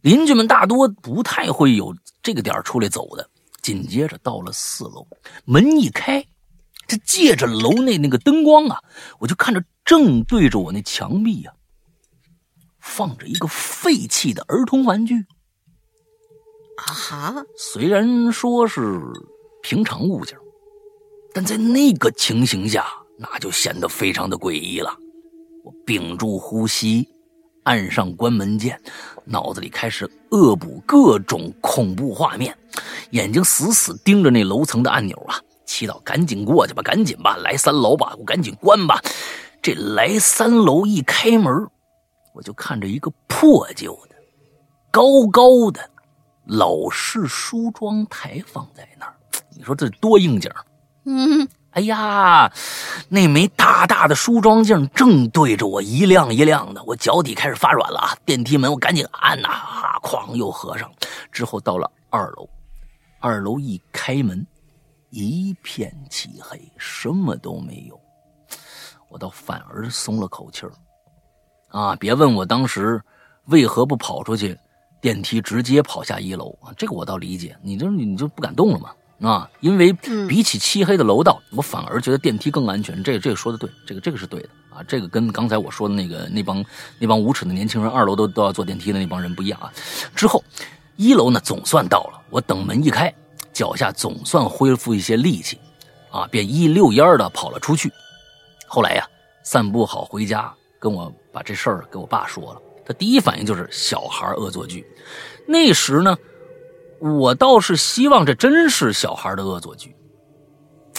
邻居们大多不太会有这个点出来走的。紧接着到了四楼，门一开，这借着楼内那个灯光啊，我就看着正对着我那墙壁呀，放着一个废弃的儿童玩具。啊哈！虽然说是平常物件，但在那个情形下，那就显得非常的诡异了。我屏住呼吸，按上关门键，脑子里开始恶补各种恐怖画面，眼睛死死盯着那楼层的按钮啊，祈祷赶紧过去吧，赶紧吧，来三楼吧，我赶紧关吧。这来三楼一开门，我就看着一个破旧的、高高的。老式梳妆台放在那儿，你说这多应景嗯，哎呀，那枚大大的梳妆镜正对着我一亮一亮的，我脚底开始发软了啊！电梯门我赶紧按呐，哐又合上。之后到了二楼，二楼一开门，一片漆黑，什么都没有，我倒反而松了口气儿啊！别问我当时为何不跑出去。电梯直接跑下一楼啊，这个我倒理解。你这你就不敢动了嘛？啊，因为比起漆黑的楼道，我反而觉得电梯更安全。这这个说的对，这个这个是对的啊。这个跟刚才我说的那个那帮那帮无耻的年轻人，二楼都都要坐电梯的那帮人不一样啊。之后一楼呢，总算到了。我等门一开，脚下总算恢复一些力气，啊，便一溜烟的跑了出去。后来呀，散步好回家，跟我把这事儿给我爸说了。他第一反应就是小孩恶作剧，那时呢，我倒是希望这真是小孩的恶作剧。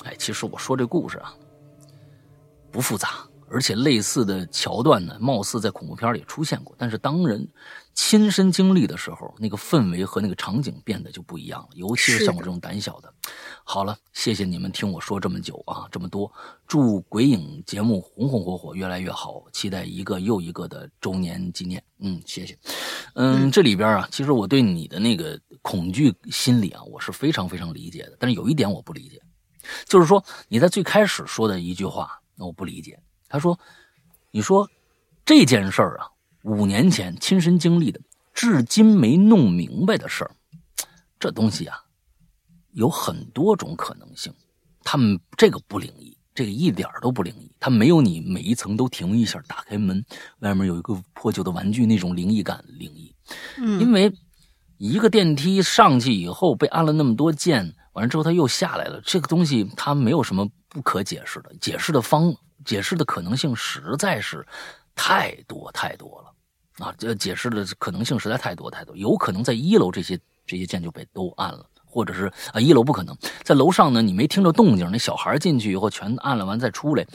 哎，其实我说这故事啊，不复杂。而且类似的桥段呢，貌似在恐怖片里出现过，但是当人亲身经历的时候，那个氛围和那个场景变得就不一样了。尤其是像我这种胆小的。好了，谢谢你们听我说这么久啊，这么多。祝鬼影节目红红火火，越来越好。期待一个又一个的周年纪念。嗯，谢谢。嗯，这里边啊，其实我对你的那个恐惧心理啊，我是非常非常理解的。但是有一点我不理解，就是说你在最开始说的一句话，那我不理解。他说：“你说这件事儿啊，五年前亲身经历的，至今没弄明白的事儿，这东西啊，有很多种可能性。他们这个不灵异，这个一点都不灵异。他没有你每一层都停一下，打开门，外面有一个破旧的玩具那种灵异感灵异。嗯，因为一个电梯上去以后被按了那么多键，完了之后它又下来了，这个东西它没有什么不可解释的，解释的方。”解释的可能性实在是太多太多了啊！这解释的可能性实在太多太多，有可能在一楼这些这些键就被都按了，或者是啊一楼不可能，在楼上呢你没听着动静，那小孩进去以后全按了完再出来，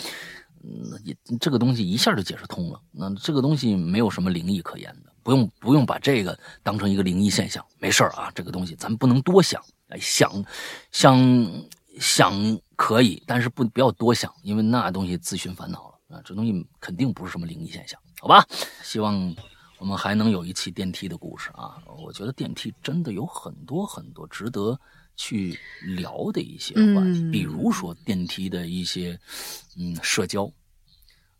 嗯，也这个东西一下就解释通了。那这个东西没有什么灵异可言的，不用不用把这个当成一个灵异现象，没事啊，这个东西咱们不能多想，哎想想。想可以，但是不不要多想，因为那东西自寻烦恼了啊！这东西肯定不是什么灵异现象，好吧？希望我们还能有一期电梯的故事啊！我觉得电梯真的有很多很多值得去聊的一些话题，比如说电梯的一些嗯社交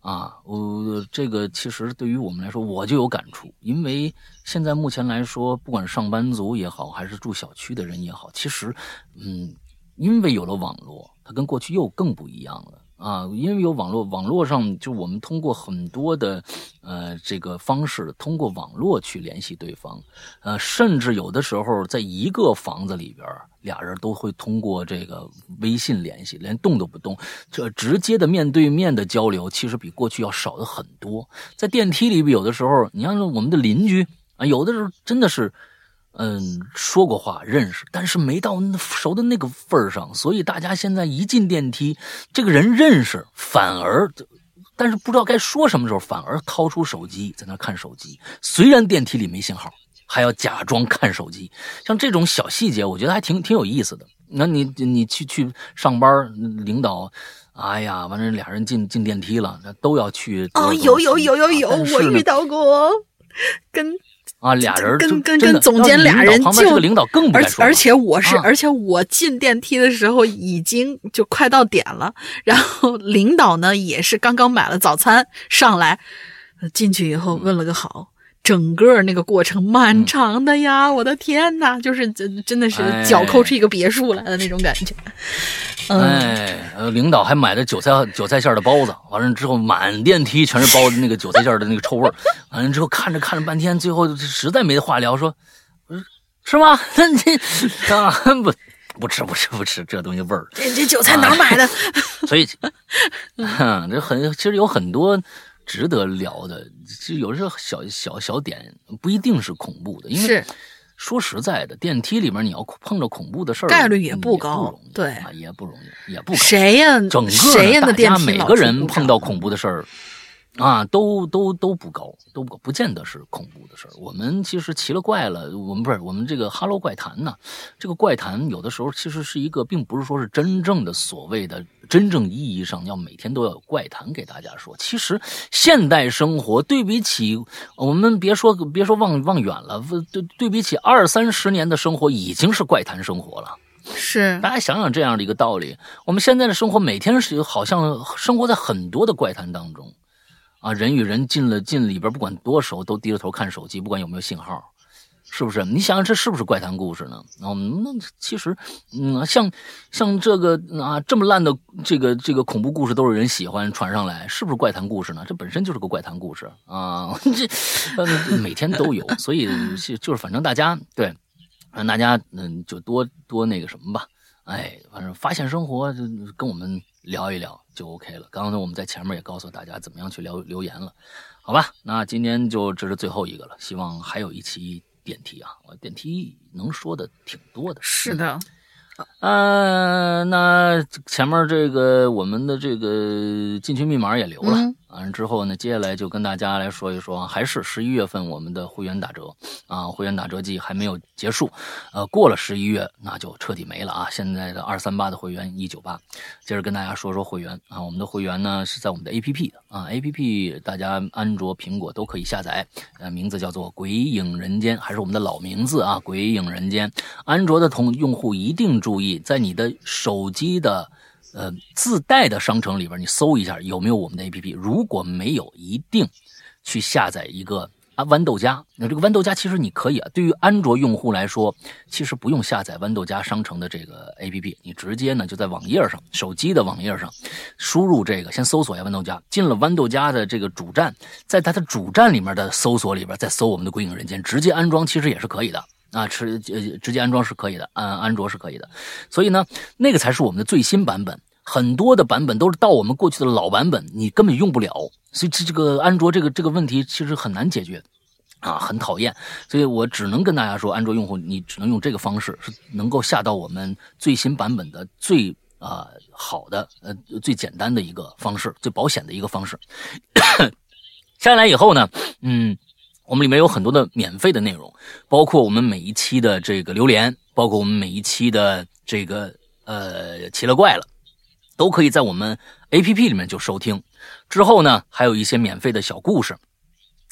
啊，我这个其实对于我们来说，我就有感触，因为现在目前来说，不管上班族也好，还是住小区的人也好，其实嗯。因为有了网络，它跟过去又更不一样了。啊，因为有网络，网络上就我们通过很多的，呃，这个方式，通过网络去联系对方，呃，甚至有的时候在一个房子里边，俩人都会通过这个微信联系，连动都不动，这直接的面对面的交流，其实比过去要少的很多。在电梯里边，有的时候，你像我们的邻居啊，有的时候真的是。嗯，说过话认识，但是没到熟的那个份上，所以大家现在一进电梯，这个人认识，反而，但是不知道该说什么时候，反而掏出手机在那看手机。虽然电梯里没信号，还要假装看手机。像这种小细节，我觉得还挺挺有意思的。那你你去 去上班，领导，哎呀，完了俩人进进电梯了，那都要去。哦，有有有有有，我遇到过，跟。啊，俩人跟跟跟总监俩人就领导更不而而且我是，而且我进电梯的时候已经就快到点了，然后领导呢也是刚刚买了早餐上来，进去以后问了个好。整个那个过程漫长的呀，我的天呐，就是真真的是脚抠出一个别墅来的那种感觉。哎，领导还买的韭菜韭菜馅的包子，完了之后满电梯全是包子那个韭菜馅的那个臭味完了之后看着看着半天，最后实在没话聊，说，是吗？那你啊不不吃不吃不吃这东西味儿。这这韭菜哪买的？所以，这很其实有很多。值得聊的，就有时候小小小点不一定是恐怖的，因为说实在的，电梯里面你要碰着恐怖的事儿，概率也不高，对，也不容易，也不谁呀？整个谁大家每个人碰到恐怖的事儿。啊，都都都不高，都不不见得是恐怖的事儿。我们其实奇了怪了，我们不是我们这个《哈喽怪谈》呢。这个怪谈有的时候其实是一个，并不是说是真正的所谓的真正意义上要每天都要有怪谈给大家说。其实现代生活对比起我们别说别说望望远了，对对比起二三十年的生活，已经是怪谈生活了。是，大家想想这样的一个道理，我们现在的生活每天是好像生活在很多的怪谈当中。啊，人与人进了进里边，不管多熟，都低着头看手机，不管有没有信号，是不是？你想想，这是不是怪谈故事呢？啊，那其实，嗯，像像这个啊，这么烂的这个这个恐怖故事都是人喜欢传上来，是不是怪谈故事呢？这本身就是个怪谈故事啊，这嗯每天都有，所以就是反正大家对，让大家嗯就多多那个什么吧，哎，反正发现生活就跟我们。聊一聊就 OK 了。刚刚我们在前面也告诉大家怎么样去留留言了，好吧？那今天就这是最后一个了。希望还有一期电梯啊，我电梯能说的挺多的。是的。呃，那前面这个我们的这个进群密码也留了，完了之后呢，接下来就跟大家来说一说，还是十一月份我们的会员打折啊，会员打折季还没有结束，呃，过了十一月那就彻底没了啊。现在的二三八的会员一九八，接着跟大家说说会员啊，我们的会员呢是在我们的 APP 啊，APP 大家安卓、苹果都可以下载，呃，名字叫做《鬼影人间》，还是我们的老名字啊，《鬼影人间》。安卓的同用户一定。注意，在你的手机的呃自带的商城里边，你搜一下有没有我们的 APP。如果没有，一定去下载一个啊豌豆荚。那这个豌豆荚其实你可以啊，对于安卓用户来说，其实不用下载豌豆荚商城的这个 APP，你直接呢就在网页上，手机的网页上输入这个，先搜索一下豌豆荚，进了豌豆荚的这个主站，在它的主站里面的搜索里边再搜我们的《鬼影人间》，直接安装其实也是可以的。啊，直呃直接安装是可以的，安安卓是可以的，所以呢，那个才是我们的最新版本。很多的版本都是到我们过去的老版本，你根本用不了。所以这这个安卓这个这个问题其实很难解决，啊，很讨厌。所以我只能跟大家说，安卓用户你只能用这个方式，是能够下到我们最新版本的最啊好的呃最简单的一个方式，最保险的一个方式。下来以后呢，嗯。我们里面有很多的免费的内容，包括我们每一期的这个榴莲，包括我们每一期的这个呃奇了怪了，都可以在我们 A P P 里面就收听。之后呢，还有一些免费的小故事。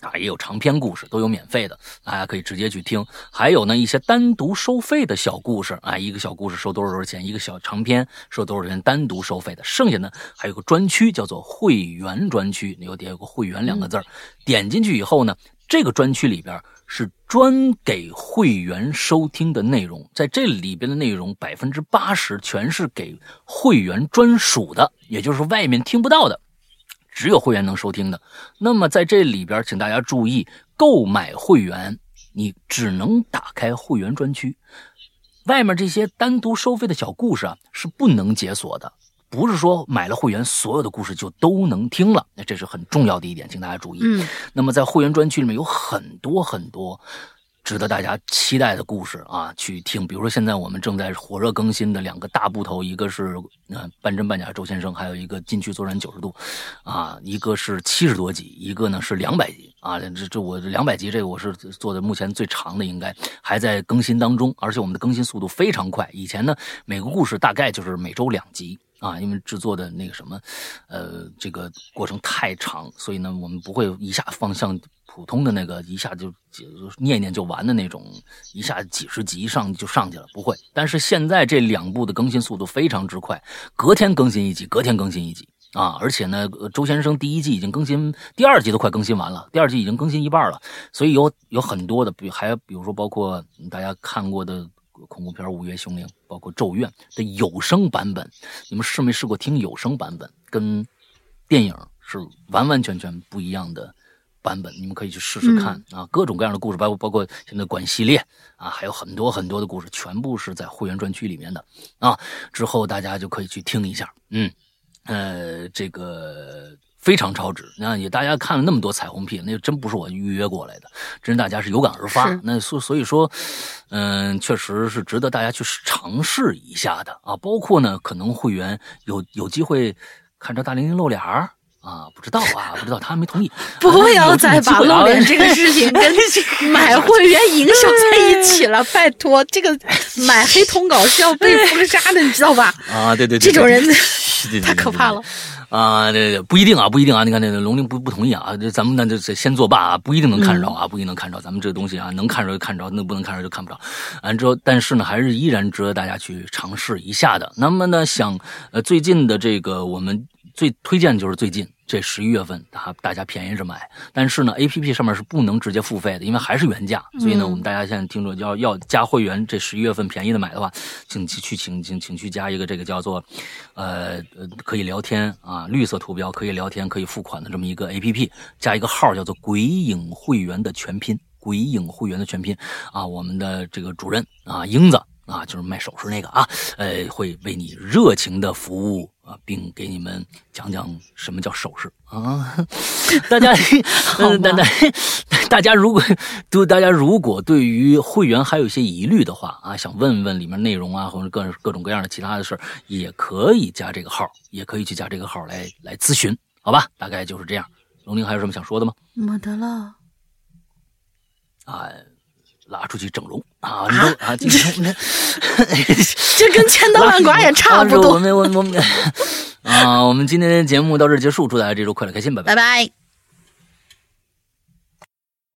啊，也有长篇故事，都有免费的，大家可以直接去听。还有呢，一些单独收费的小故事啊，一个小故事收多少多少钱，一个小长篇收多少钱，单独收费的。剩下呢，还有个专区叫做会员专区，你有点有个会员两个字点进去以后呢，这个专区里边是专给会员收听的内容，在这里边的内容百分之八十全是给会员专属的，也就是外面听不到的，只有会员能收听的。那么在这里边，请大家注意，购买会员你只能打开会员专区，外面这些单独收费的小故事啊是不能解锁的。不是说买了会员，所有的故事就都能听了，那这是很重要的一点，请大家注意。嗯，那么在会员专区里面有很多很多值得大家期待的故事啊，去听。比如说现在我们正在火热更新的两个大部头，一个是呃半真半假周先生，还有一个禁区作战九十度，啊，一个是七十多集，一个呢是两百集啊。这这我两百集这个我是做的目前最长的，应该还在更新当中，而且我们的更新速度非常快。以前呢每个故事大概就是每周两集。啊，因为制作的那个什么，呃，这个过程太长，所以呢，我们不会一下放像普通的那个一下就就念念就完的那种，一下几十集上就上去了，不会。但是现在这两部的更新速度非常之快，隔天更新一集，隔天更新一集啊！而且呢，周先生第一季已经更新，第二季都快更新完了，第二季已经更新一半了，所以有有很多的，比还比如说包括大家看过的。恐怖片《午夜凶铃》，包括《咒怨》的有声版本，你们试没试过听有声版本？跟电影是完完全全不一样的版本，你们可以去试试看啊！各种各样的故事，包括包括现在管系列啊，还有很多很多的故事，全部是在会员专区里面的啊。之后大家就可以去听一下，嗯，呃，这个。非常超值，那也大家看了那么多彩虹屁，那真不是我预约过来的，真是大家是有感而发。那所所以说，嗯，确实是值得大家去尝试一下的啊。包括呢，可能会员有有机会看着大玲玲露脸儿啊，不知道啊，不知道他没同意。不要再把露脸这个事情跟 买会员营销在一 起了，拜托，这个买黑通稿是要被封杀的，你知道吧？啊，对对对，这种人太可怕了。啊，对对，不一定啊，不一定啊。你看那个龙玲不不同意啊，这咱们那就先作罢啊，不一定能看着啊，不一定能看着。咱们这个东西啊，能看着就看着，那不能看着就看不着。完之后，但是呢，还是依然值得大家去尝试一下的。那么呢，想呃，最近的这个我们最推荐就是最近。这十一月份，大大家便宜着买，但是呢，A P P 上面是不能直接付费的，因为还是原价。所以呢，我们大家现在听着要要加会员，这十一月份便宜的买的话，请去请请请去加一个这个叫做，呃呃，可以聊天啊，绿色图标可以聊天可以付款的这么一个 A P P，加一个号叫做“鬼影会员”的全拼，“鬼影会员”的全拼啊，我们的这个主任啊，英子啊，就是卖首饰那个啊，呃，会为你热情的服务。啊，并给你们讲讲什么叫首饰啊！大家，大家，大家如果对大家如果对于会员还有一些疑虑的话啊，想问问里面内容啊，或者各各种各样的其他的事也可以加这个号，也可以去加这个号来来咨询，好吧？大概就是这样。龙玲还有什么想说的吗？没得了。啊。拉出去整容啊！啊，今天 这跟千刀万剐也差不多。我们我们我们啊，我们今天的节目到这儿结束，祝大家这周快乐开心，拜拜拜拜。